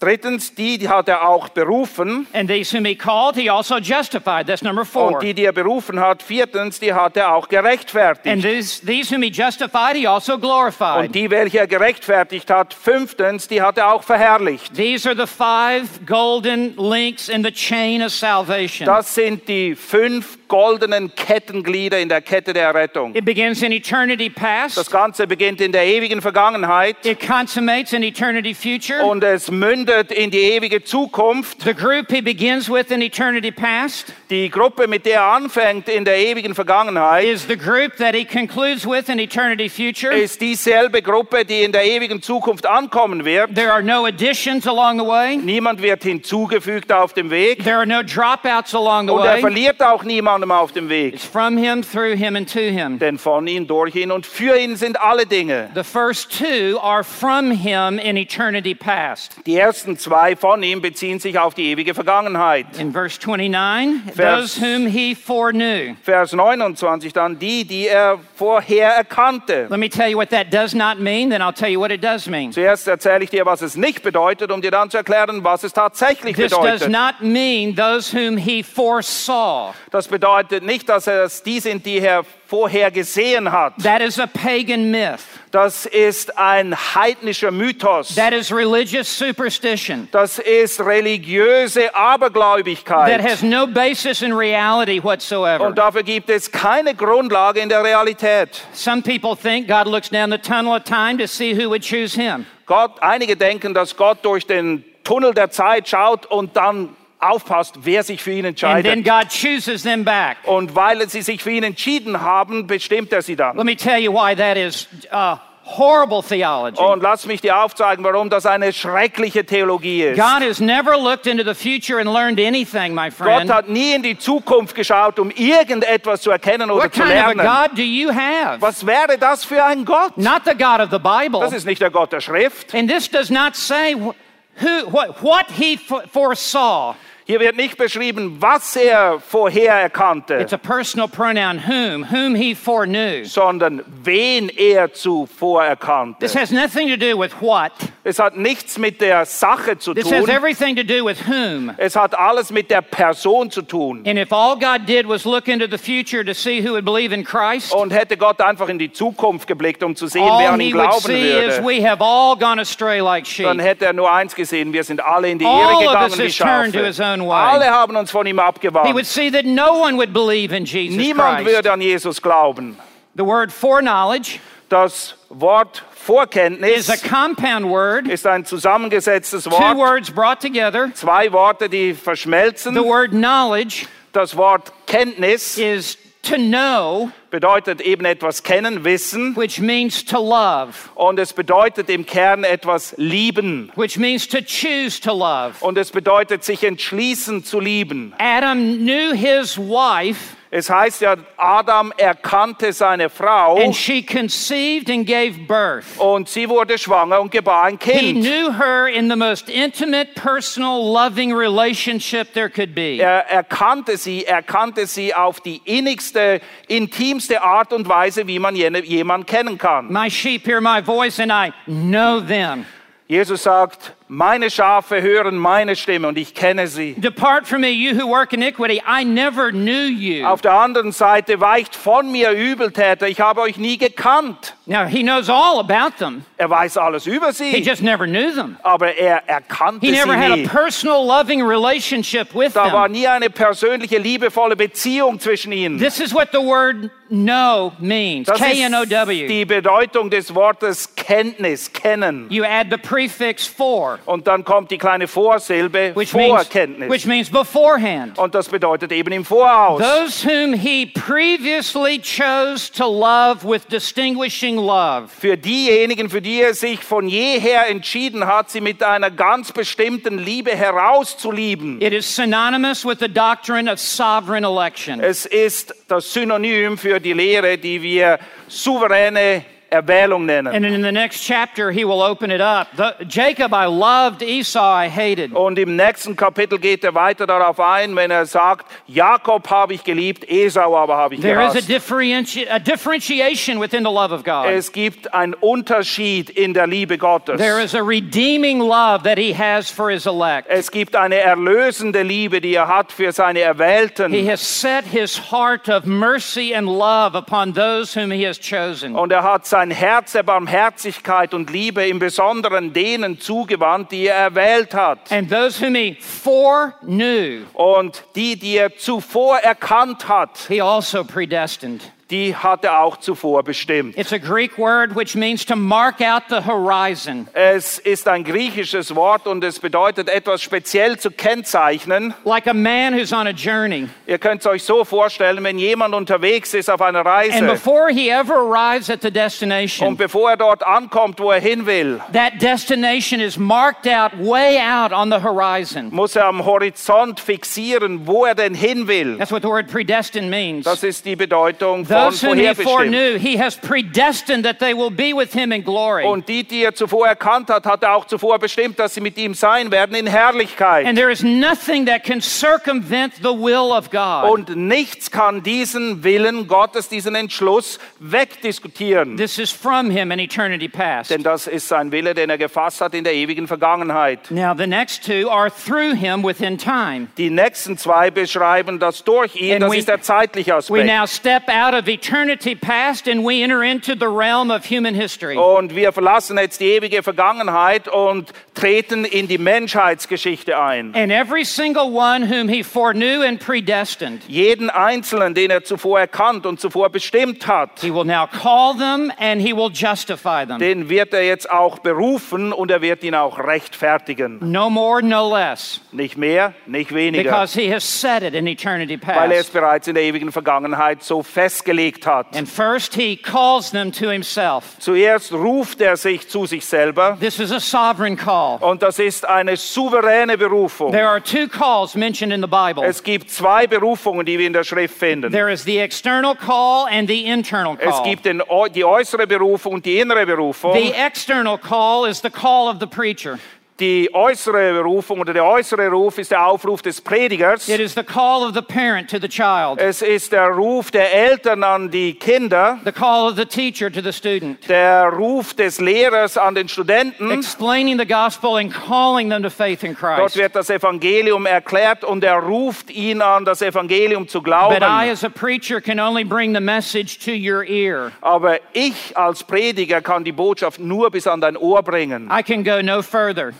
Drittens, die, die hat er auch berufen. And these whom he called, he also justified, that's number four. Und die, die er berufen hat, viertens, die hat er auch gerechtfertigt. And these, these whom he justified, he also Und glorified. die, welche er gerechtfertigt hat, fünftens, die hat er auch verherrlicht. These are the five golden links in the chain of salvation. Das sind die fünf goldenen Kettenglieder in der Kette der Rettung. It begins in eternity Das past, Ganze beginnt in der ewigen Vergangenheit it consummates in eternity future. und es mündet in die ewige Zukunft. The group he begins with in eternity past Die Gruppe, mit der er anfängt in der ewigen Vergangenheit, is the group that he concludes with in eternity future. ist dieselbe Gruppe, die in der ewigen Zukunft ankommen wird. There are no additions along the way. Niemand wird hinzugefügt auf dem Weg There are no dropouts along the und er way. verliert auch niemandem auf dem Weg. It's from him, through him, and to him. Denn von ihm, durch ihn und für ihn sind alle Dinge. The first two are from him in eternity past. Die ersten zwei von ihm beziehen sich auf die ewige Vergangenheit. In verse 29, Vers- those whom he foreknew. Vers 29 dann die, die er vorher erkannte. Let me tell you what that does not mean, then I'll tell you what it does mean. Zuerst erzähle ich dir, was es nicht bedeutet, um dir dann zu erklären, was es tatsächlich This does bedeutet. not mean those whom he foresaw. Das bedeutet nicht, dass es die sind, die er vorher gesehen hat. That is a pagan myth. Das ist ein heidnischer Mythos. That is religious superstition. Das ist religiöse That Abergläubigkeit. has no basis in reality whatsoever. Und dafür gibt es keine Grundlage in der Realität. Some people think God looks down the tunnel of time to see who would choose him. Gott, einige denken, dass Gott durch den Tunnel der Zeit schaut und dann aufpasst, wer sich für ihn And then entscheidet. God chooses them back. Und weil sie sich für ihn entschieden haben, bestimmt er sie dann. Let me tell you why that is uh, horrible theology. Und lass mich dir aufzeigen, warum das eine schreckliche Theologie ist. God has never looked into the future and learned anything, my Gott friend. hat nie in die Zukunft geschaut, um irgendetwas zu erkennen oder What zu kind of a lernen. God do you have? Was wäre das für ein Gott? Not the God of the Bible. Das ist nicht der Gott der Schrift. And this does not say wh- who, what, what he foresaw. Hier wird nicht beschrieben, was er vorher erkannte, It's a personal pronoun, whom, whom he foreknew. sondern wen er zuvor erkannte. This has nothing to do with what. Es hat nichts mit der Sache zu This has tun. everything to do with whom. Es hat alles mit der Person zu tun. And if all God did was look into the future to see who would believe in Christ, Und hätte Gott einfach in die Zukunft geblickt, um zu sehen, wer an ihn glauben würde, we have all gone astray like sheep. dann hätte er nur eins gesehen, wir sind alle in die All Irre gegangen wie has Schafe. Own way. Alle haben uns von ihm He would abgewandt. see that no one would believe in Jesus Niemand Christ. würde an Jesus glauben. The word foreknowledge Das Wort is Vorkenntnis a compound word, ist ein zusammengesetztes two Wort. words brought together. Zwei Worte, die verschmelzen. The word knowledge Das Wort Kenntnis is to know, bedeutet eben etwas kennen, wissen. which means to love, Und es bedeutet im Kern etwas lieben. which means to choose to love. Und es bedeutet sich entschließen zu lieben. Adam knew his wife, Es heißt ja, Adam erkannte seine Frau and she conceived and gave birth. und sie wurde schwanger und gebar ein He Kind. knew her in the most intimate, personal, loving relationship there could be. Er erkannte sie, erkannte sie auf die innigste, intimste Art und Weise, wie man jene- jemand kennen kann. My sheep hear my voice, and I know them. Jesus sagt, meine Schafe hören meine Stimme und ich kenne sie. Depart from me, you who work iniquity. I never knew you. Auf der anderen Seite weicht von mir Übeltäter, ich habe euch nie gekannt. Now, he knows all about them. Er weiß alles über He sie, just never knew them. aber er erkannte He never sie had a nie. personal, loving relationship with Da war them. nie eine persönliche, liebevolle Beziehung zwischen ihnen. This is what the word know means Das K N O ist W. die Bedeutung des Wortes Kenntnis, kennen. You add the prefix for, Und dann kommt die kleine Vorsilbe which means, Vorkenntnis. which means beforehand. Und das bedeutet eben im Voraus. Those whom he previously chose to love with distinguishing love. Für diejenigen, für die er sich von jeher entschieden hat, sie mit einer ganz bestimmten Liebe herauszulieben. It is synonymous with the doctrine of sovereign election. Es ist das Synonym für die Lehre, die wir souveräne Erwählung nennen. And in the next chapter, he will open it up. The, Jacob I loved, Esau I hated. Und im nächsten Kapitel geht er weiter darauf ein, wenn er sagt, Jakob habe ich geliebt, Esau aber habe ich There is a, gehasst. differenti- a differentiation within the love of God. Es gibt einen Unterschied in der Liebe Gottes. There is a redeeming love that he has for his elect. Es gibt eine erlösende Liebe, die er hat für seine He has set his heart of mercy and love upon those whom he has chosen. Und er hat sein Herz der Barmherzigkeit und Liebe im Besonderen denen zugewandt, die er erwählt hat. And those whom he foreknew, Und die, die er zuvor erkannt hat, he also predestined. Die hat er auch zuvor bestimmt. It's a Greek word which means to mark out the horizon. Es ist ein griechisches Wort und es bedeutet etwas speziell zu kennzeichnen. Like a man who's on a journey. Ihr könnt es euch so vorstellen, wenn jemand unterwegs ist auf einer And Reise before he ever arrives at the und destination, bevor er dort ankommt, wo er hin will, that destination is marked out way out on the horizon. muss er am Horizont fixieren, wo er denn hin will. That's what the word predestined means. Das ist die Bedeutung von Those whom he foreknew, he has predestined that they will be with him in glory. Und die, die er zuvor erkannt hat, hat er auch zuvor bestimmt, dass sie mit ihm sein werden in Herrlichkeit. And there is nothing that can circumvent the will of God. Und nichts kann diesen Willen Gottes, diesen Entschluss wegdiskutieren. This is from him in eternity past. Denn das ist sein Wille, den er gefasst hat in der ewigen Vergangenheit. Now, the next two are through him within time. Die nächsten zwei beschreiben das durch ihn, And das we- ist der zeitliche We now step out of eternity past and we enter into the realm of human history. Und wir verlassen jetzt die ewige Vergangenheit und treten in die Menschheitsgeschichte ein. And every single one whom he foreknew and predestined, Jeden Einzelnen, den er zuvor erkannt und zuvor bestimmt hat, he will now call them and he will justify them. den wird er jetzt auch berufen und er wird ihn auch rechtfertigen. No more, no less. Nicht mehr, nicht weniger. Because he has said it in eternity Weil er es past. bereits in der ewigen Vergangenheit so festgelegt hat. And first, he calls them to himself. Zuerst ruft er sich zu sich selber This is a sovereign call. und das ist eine souveräne Berufung. There are two calls mentioned in the Bible Es gibt zwei Berufungen, die wir in der Schrift finden. there is the external call and the internal Es call. gibt den, die äußere Berufung und die innere Berufung. The external call is the call of the preacher. Die äußere Berufung oder der äußere Ruf ist der Aufruf des Predigers. It is the call of the parent to the child, Es ist der Ruf der Eltern an die Kinder, the call of the teacher to the student, der Ruf des Lehrers an den Studenten. explaining the gospel and calling them to faith in Dort Christ. wird das Evangelium erklärt und er ruft ihn an, das Evangelium zu glauben. But I, as a preacher, can only bring the message to your ear. Aber ich als Prediger kann die Botschaft nur bis an dein Ohr bringen. I can go no further.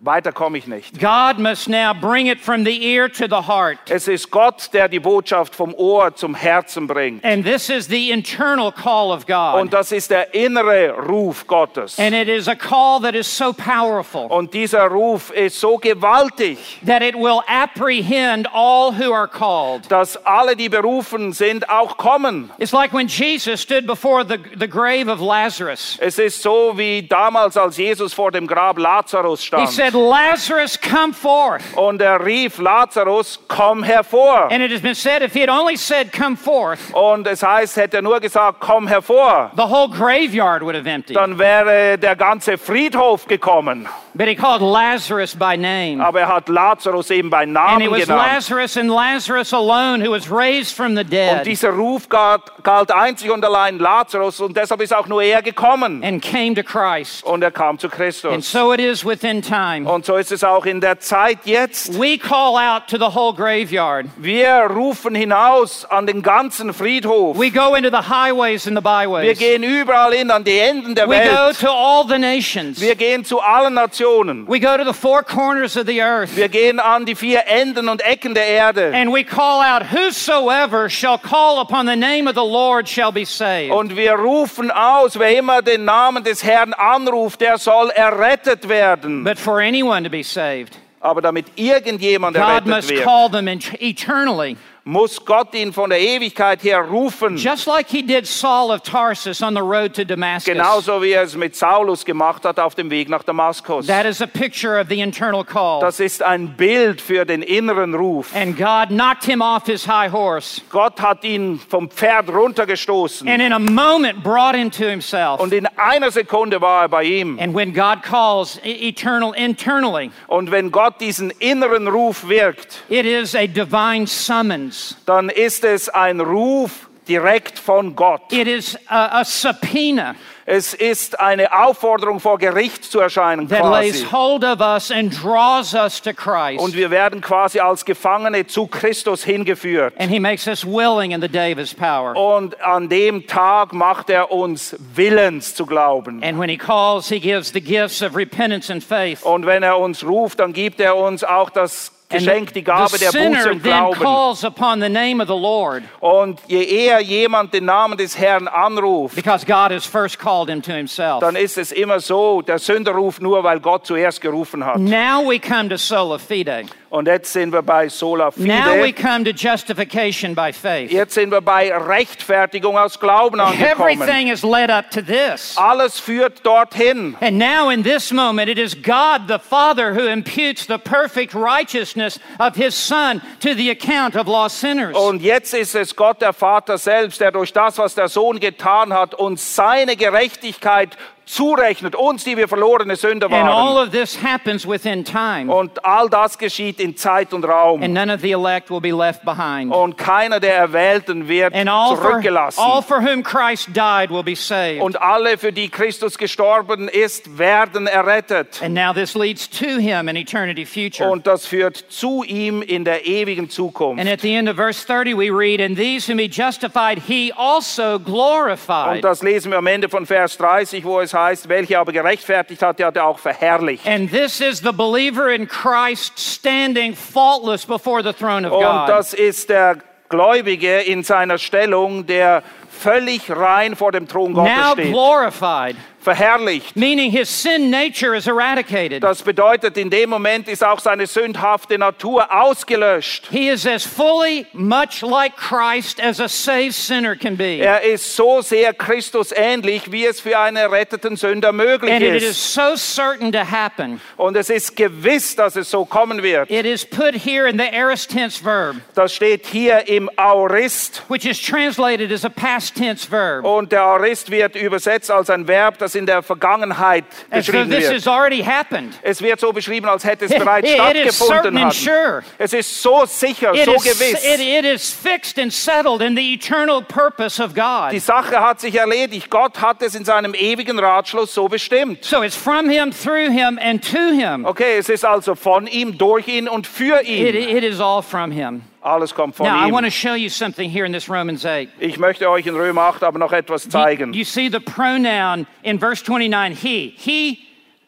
Weiter komme ich nicht. God must now bring it from the ear to the heart. Es ist Gott, der die Botschaft vom Ohr zum Herzen bringt. And this is the internal call of God. Und das ist der innere Ruf Gottes. And it is a call that is so powerful Und dieser Ruf ist so gewaltig, that it will apprehend all who are called. dass alle, die berufen sind, auch kommen. It's like when Jesus stood before the, the grave of Lazarus. Es ist so wie damals, als Jesus vor dem Grab Lazarus He stand. Said, Lazarus, come forth. Und er rief Lazarus, komm hervor. And it has been said, if he had only said, come forth, Und es heißt, hätte er nur gesagt, komm hervor, the whole graveyard would have emptied. dann wäre der ganze Friedhof gekommen. But he called Lazarus by name. Aber er hat Lazarus eben bei And Namen it was genannt. Lazarus and Lazarus alone who was raised from the dead. Und dieser Ruf galt, galt einzig und allein Lazarus und deshalb ist auch nur er gekommen. and came to Christ. Und er kam zu Christus. And so it is within time. Und so ist es auch in der Zeit jetzt. We call out to the whole graveyard. Wir rufen hinaus an den ganzen Friedhof. We go into the highways and the Wir byways. gehen überall hin, an die Enden der We go Welt. to all the nations. Wir gehen zu allen Nationen. We go to the four corners of the earth. Wir gehen an die vier Enden und Ecken der Erde. And we call out, Whosoever shall call upon the name of the Lord shall be saved. Und wir rufen aus, wer immer den Namen des Herrn anruft, der soll errettet werden. But for anyone to be saved, Aber damit irgendjemand God errettet must wird, call them eternally, muss Gott ihn von der Ewigkeit her rufen. just like he did Saul of Tarsus on the road to Damascus. Genauso wie er es mit Saulus gemacht hat auf dem Weg nach Damaskus. That is a picture of the internal call. Das ist ein Bild für den inneren Ruf. And God knocked him off his high horse Gott hat ihn vom Pferd runtergestoßen and in a moment brought him to himself. und in einer Sekunde war er bei ihm. And when God calls e- eternal internally, Und wenn Gott diesen inneren Ruf wirkt, it is a divine summons. Dann ist es ein Ruf direkt von Gott. It is a, a subpoena Es ist eine Aufforderung vor Gericht zu erscheinen that lays quasi. hold of us and draws us to Christ. Und wir werden quasi als Gefangene zu Christus hingeführt. And he makes us willing in the day of his power. Und an dem Tag macht er uns willens zu glauben. And when he calls, he gives the gifts of repentance and faith. Und wenn er uns ruft, dann gibt er uns auch das Geschenk, die Gabe der Buße und then Glauben. calls upon the name of the Lord Und je eher jemand den Namen des Herrn anruft, because God has first called him to himself. dann ist es immer so, der Sünder ruft nur, weil Gott zuerst gerufen hat. Now we come to sola fide. Und jetzt sind wir bei Sola Now we Fide. come to justification by faith. Jetzt sind wir bei Rechtfertigung aus Glauben angekommen. Everything is led up to this. Alles führt dorthin. And now, in this moment, it is God the Father who imputes the perfect righteousness of His Son to the account of lost sinners. Und jetzt ist es Gott, der Vater selbst, der durch das, was der Sohn getan hat, uns seine Gerechtigkeit zurechnet, uns, die wir verlorene Sünder And all waren. of this happens within time. Und all das geschieht in Zeit und Raum. And none of the elect will be left behind. Und keiner der Erwählten wird And all for, zurückgelassen. all for whom Christ died will be saved. Und alle, für die Christus gestorben ist, werden errettet. And now this leads to Him in eternity future. Und das führt zu ihm in der ewigen Zukunft. And at the end of verse 30, we read, And these whom He justified, He also glorified. Und das lesen wir am Ende von Vers 30, wo es heißt, welche aber gerechtfertigt hat, die hat er auch verherrlicht. And this is the believer in Christ standing faultless before the throne of Und God. das ist der Gläubige in seiner Stellung, der völlig rein vor dem Thron Gottes Now steht. glorified, Verherrlicht. meaning his sin nature is eradicated. Das bedeutet, in dem Moment ist auch seine sündhafte Natur ausgelöscht. He is as fully much like Christ as a saved sinner can be. Er ist so sehr Christus ähnlich, wie es für einen erretteten Sünder möglich And it is ist. so certain to happen. Und es ist gewiss, dass es so kommen wird. It is put here in the aorist tense verb, Das steht hier im Aorist. which is translated as a past tense verb. Und der Aorist wird übersetzt als ein Verb, das in der Vergangenheit beschrieben this wird. Es wird so beschrieben, als hätte es It, bereits it stattgefunden. Hat. sure. Es ist so sicher, It so is, gewiss. it, it is fixed and settled in the eternal purpose of God. Die Sache hat sich erledigt. Gott hat es in seinem ewigen Ratschluss so bestimmt. So it's from him, through him, and to him. Okay, es ist also von ihm, durch ihn und für It, ihn. it is all from him. Alles kommt von Now, I want to show you something here in this Romans 8. Ich möchte euch in Römer 8 aber noch etwas You, you see the pronoun in verse 29, he. He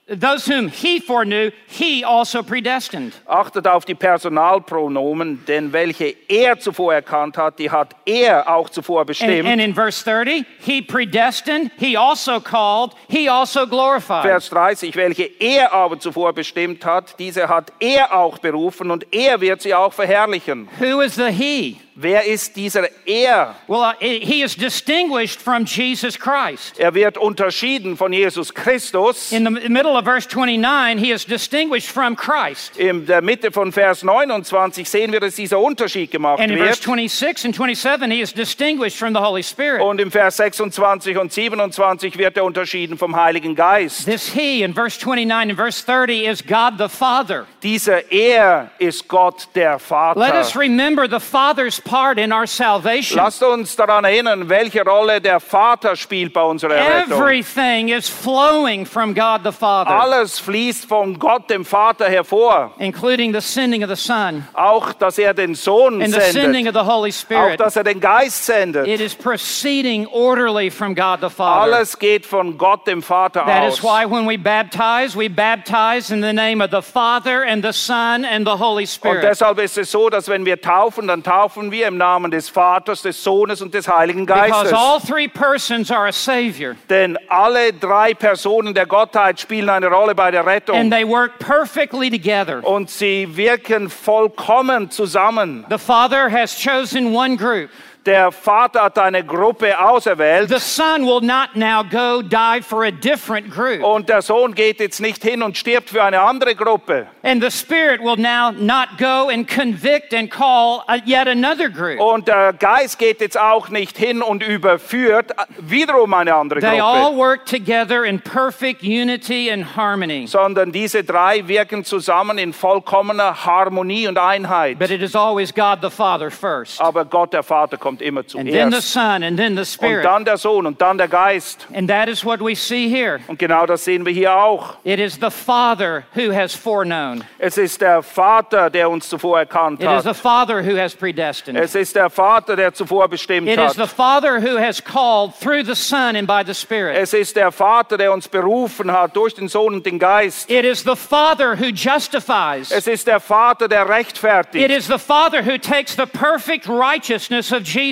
those whom he foreknew, he also predestined. Achtet auf die Personalpronomen, denn welche er zuvor erkannt hat, die hat er auch zuvor And, bestimmt. and in verse 30, he predestined, he also called, he also glorified. Vers 30, welche er aber zuvor bestimmt hat, diese hat er auch berufen und er wird sie auch verherrlichen. Who is the he? Wer ist dieser er? Well, uh, he is distinguished from Jesus Christ. Er wird unterschieden von Jesus Christus. In the middle of verse 29, he is distinguished from Christ. In der Mitte von Vers 29 sehen wir, dass dieser Unterschied gemacht And in verse wird. 26 and 27, he is distinguished from the Holy Spirit. Und im Vers 26 und 27 wird er unterschieden vom Heiligen Geist. This he in verse 29 and verse 30 is God the Father. Dieser er ist Gott der Let Vater. us remember the Father's part in our salvation. Lasst uns daran erinnern, welche Rolle der Vater spielt bei unserer Errettung. Everything is flowing from God the Father, Alles fließt von Gott, dem Vater, hervor. including the sending of the Son Auch, dass er den Sohn and the sending sendet. of the Holy Auch, Spirit. dass er den Geist sendet. It is proceeding orderly from God the Father. Alles geht von Gott, dem Vater That aus. is why when we baptize, we baptize in the name of the Father and the Son and the Holy Und Spirit. deshalb ist es so, dass wenn wir taufen, dann taufen wir im Namen des Vaters, des Sohnes und des Heiligen Because Geistes. all three persons are a Savior. Denn alle drei Personen der Gottheit spielen eine Rolle bei der And Rettung. they work perfectly together. Und sie wirken vollkommen zusammen. The Father has chosen one group. Der Vater hat eine Gruppe auserwählt. The Son will not now go die for a different group. Und der Sohn geht jetzt nicht hin und stirbt für eine andere Gruppe. And the Spirit will now not go and convict and call uh, yet another group. Und der Geist geht jetzt auch nicht hin und überführt wiederum eine andere They all Gruppe. work together in perfect unity and harmony. Sondern diese drei wirken zusammen in vollkommener Harmonie und Einheit. But it is always God the Father first. Aber Gott, der Vater, kommt immer And then the. Son, and then the Und Spirit. dann der Sohn und dann der Geist. And that is what we see here. Und genau das sehen wir hier auch. It is the Father who has foreknown. Es ist der Vater, der uns zuvor erkannt hat. It is the. Father who has predestined. Es ist der Vater, der zuvor bestimmt hat. It is the. Father who has called through the Son and by the Spirit. Es ist der Vater, der uns berufen hat durch den Sohn und den Geist. It is the Father who justifies. Es ist der Vater, der rechtfertigt. is the Father who takes the perfect righteousness of Jesus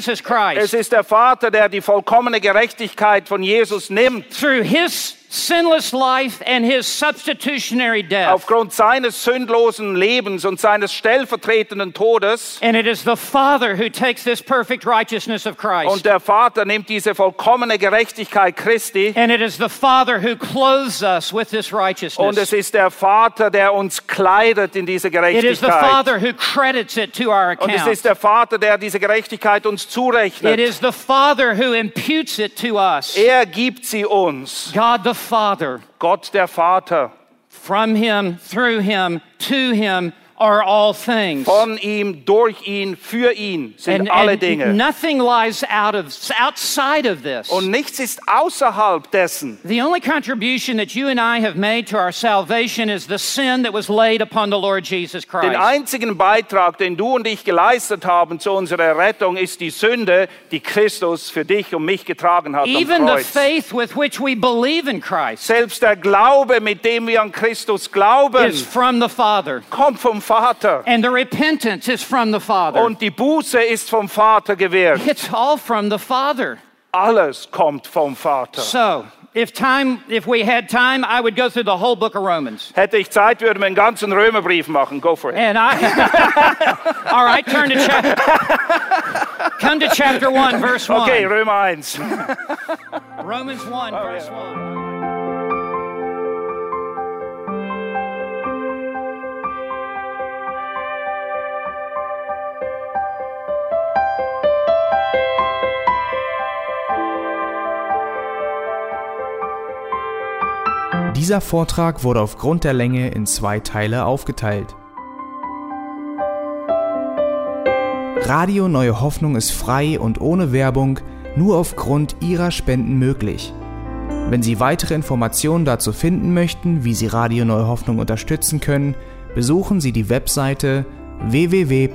Es Christ ist der Vater, der die vollkommene Gerechtigkeit von Jesus nimmt. through his sinless life and his substitutionary death. Aufgrund seines sündlosen Lebens und seines stellvertretenden Todes. And it is the Father who takes this perfect righteousness of Christ. Und der Vater nimmt diese vollkommene Gerechtigkeit Christi. And it is the Father who clothes us with this Und righteousness. es ist der Vater, der uns kleidet in diese It is the Gerechtigkeit. Father who credits it to our Und es account. ist der Vater, der diese Gerechtigkeit uns It zurechnet. is the Father who imputes it to us. Er gibt sie uns. God the Father, Gott der Vater. from him, through him, to him are all things. Von ihm, durch ihn, für ihn sind And, alle and Dinge. nothing lies out of outside of this. Und nichts ist außerhalb dessen. The only contribution that you and I have made to our salvation is the sin that was laid upon the Lord Jesus Den Christ. einzigen Beitrag, den du und ich geleistet haben zu unserer Rettung, ist die Sünde, die Christus für dich und mich getragen hat am Even the Kreuz. faith with which we believe in Christ Selbst der Glaube, mit dem wir an Christus glauben, is from the Father. kommt vom Vater. And the repentance is from the Father. Und die Buße ist vom Vater gewährt. It's all from the Father. Alles kommt vom Vater. So, if time, if we had time, I would go through the whole book of Romans. Hätte ich Zeit, würde wir einen ganzen Römerbrief machen. Go for it. And I, all right, turn to chapter, come to chapter 1, verse 1. Okay, Römer 1. Romans 1, verse 1. Dieser Vortrag wurde aufgrund der Länge in zwei Teile aufgeteilt. Radio Neue Hoffnung ist frei und ohne Werbung nur aufgrund Ihrer Spenden möglich. Wenn Sie weitere Informationen dazu finden möchten, wie Sie Radio Neue Hoffnung unterstützen können, besuchen Sie die Webseite www.rnh.de.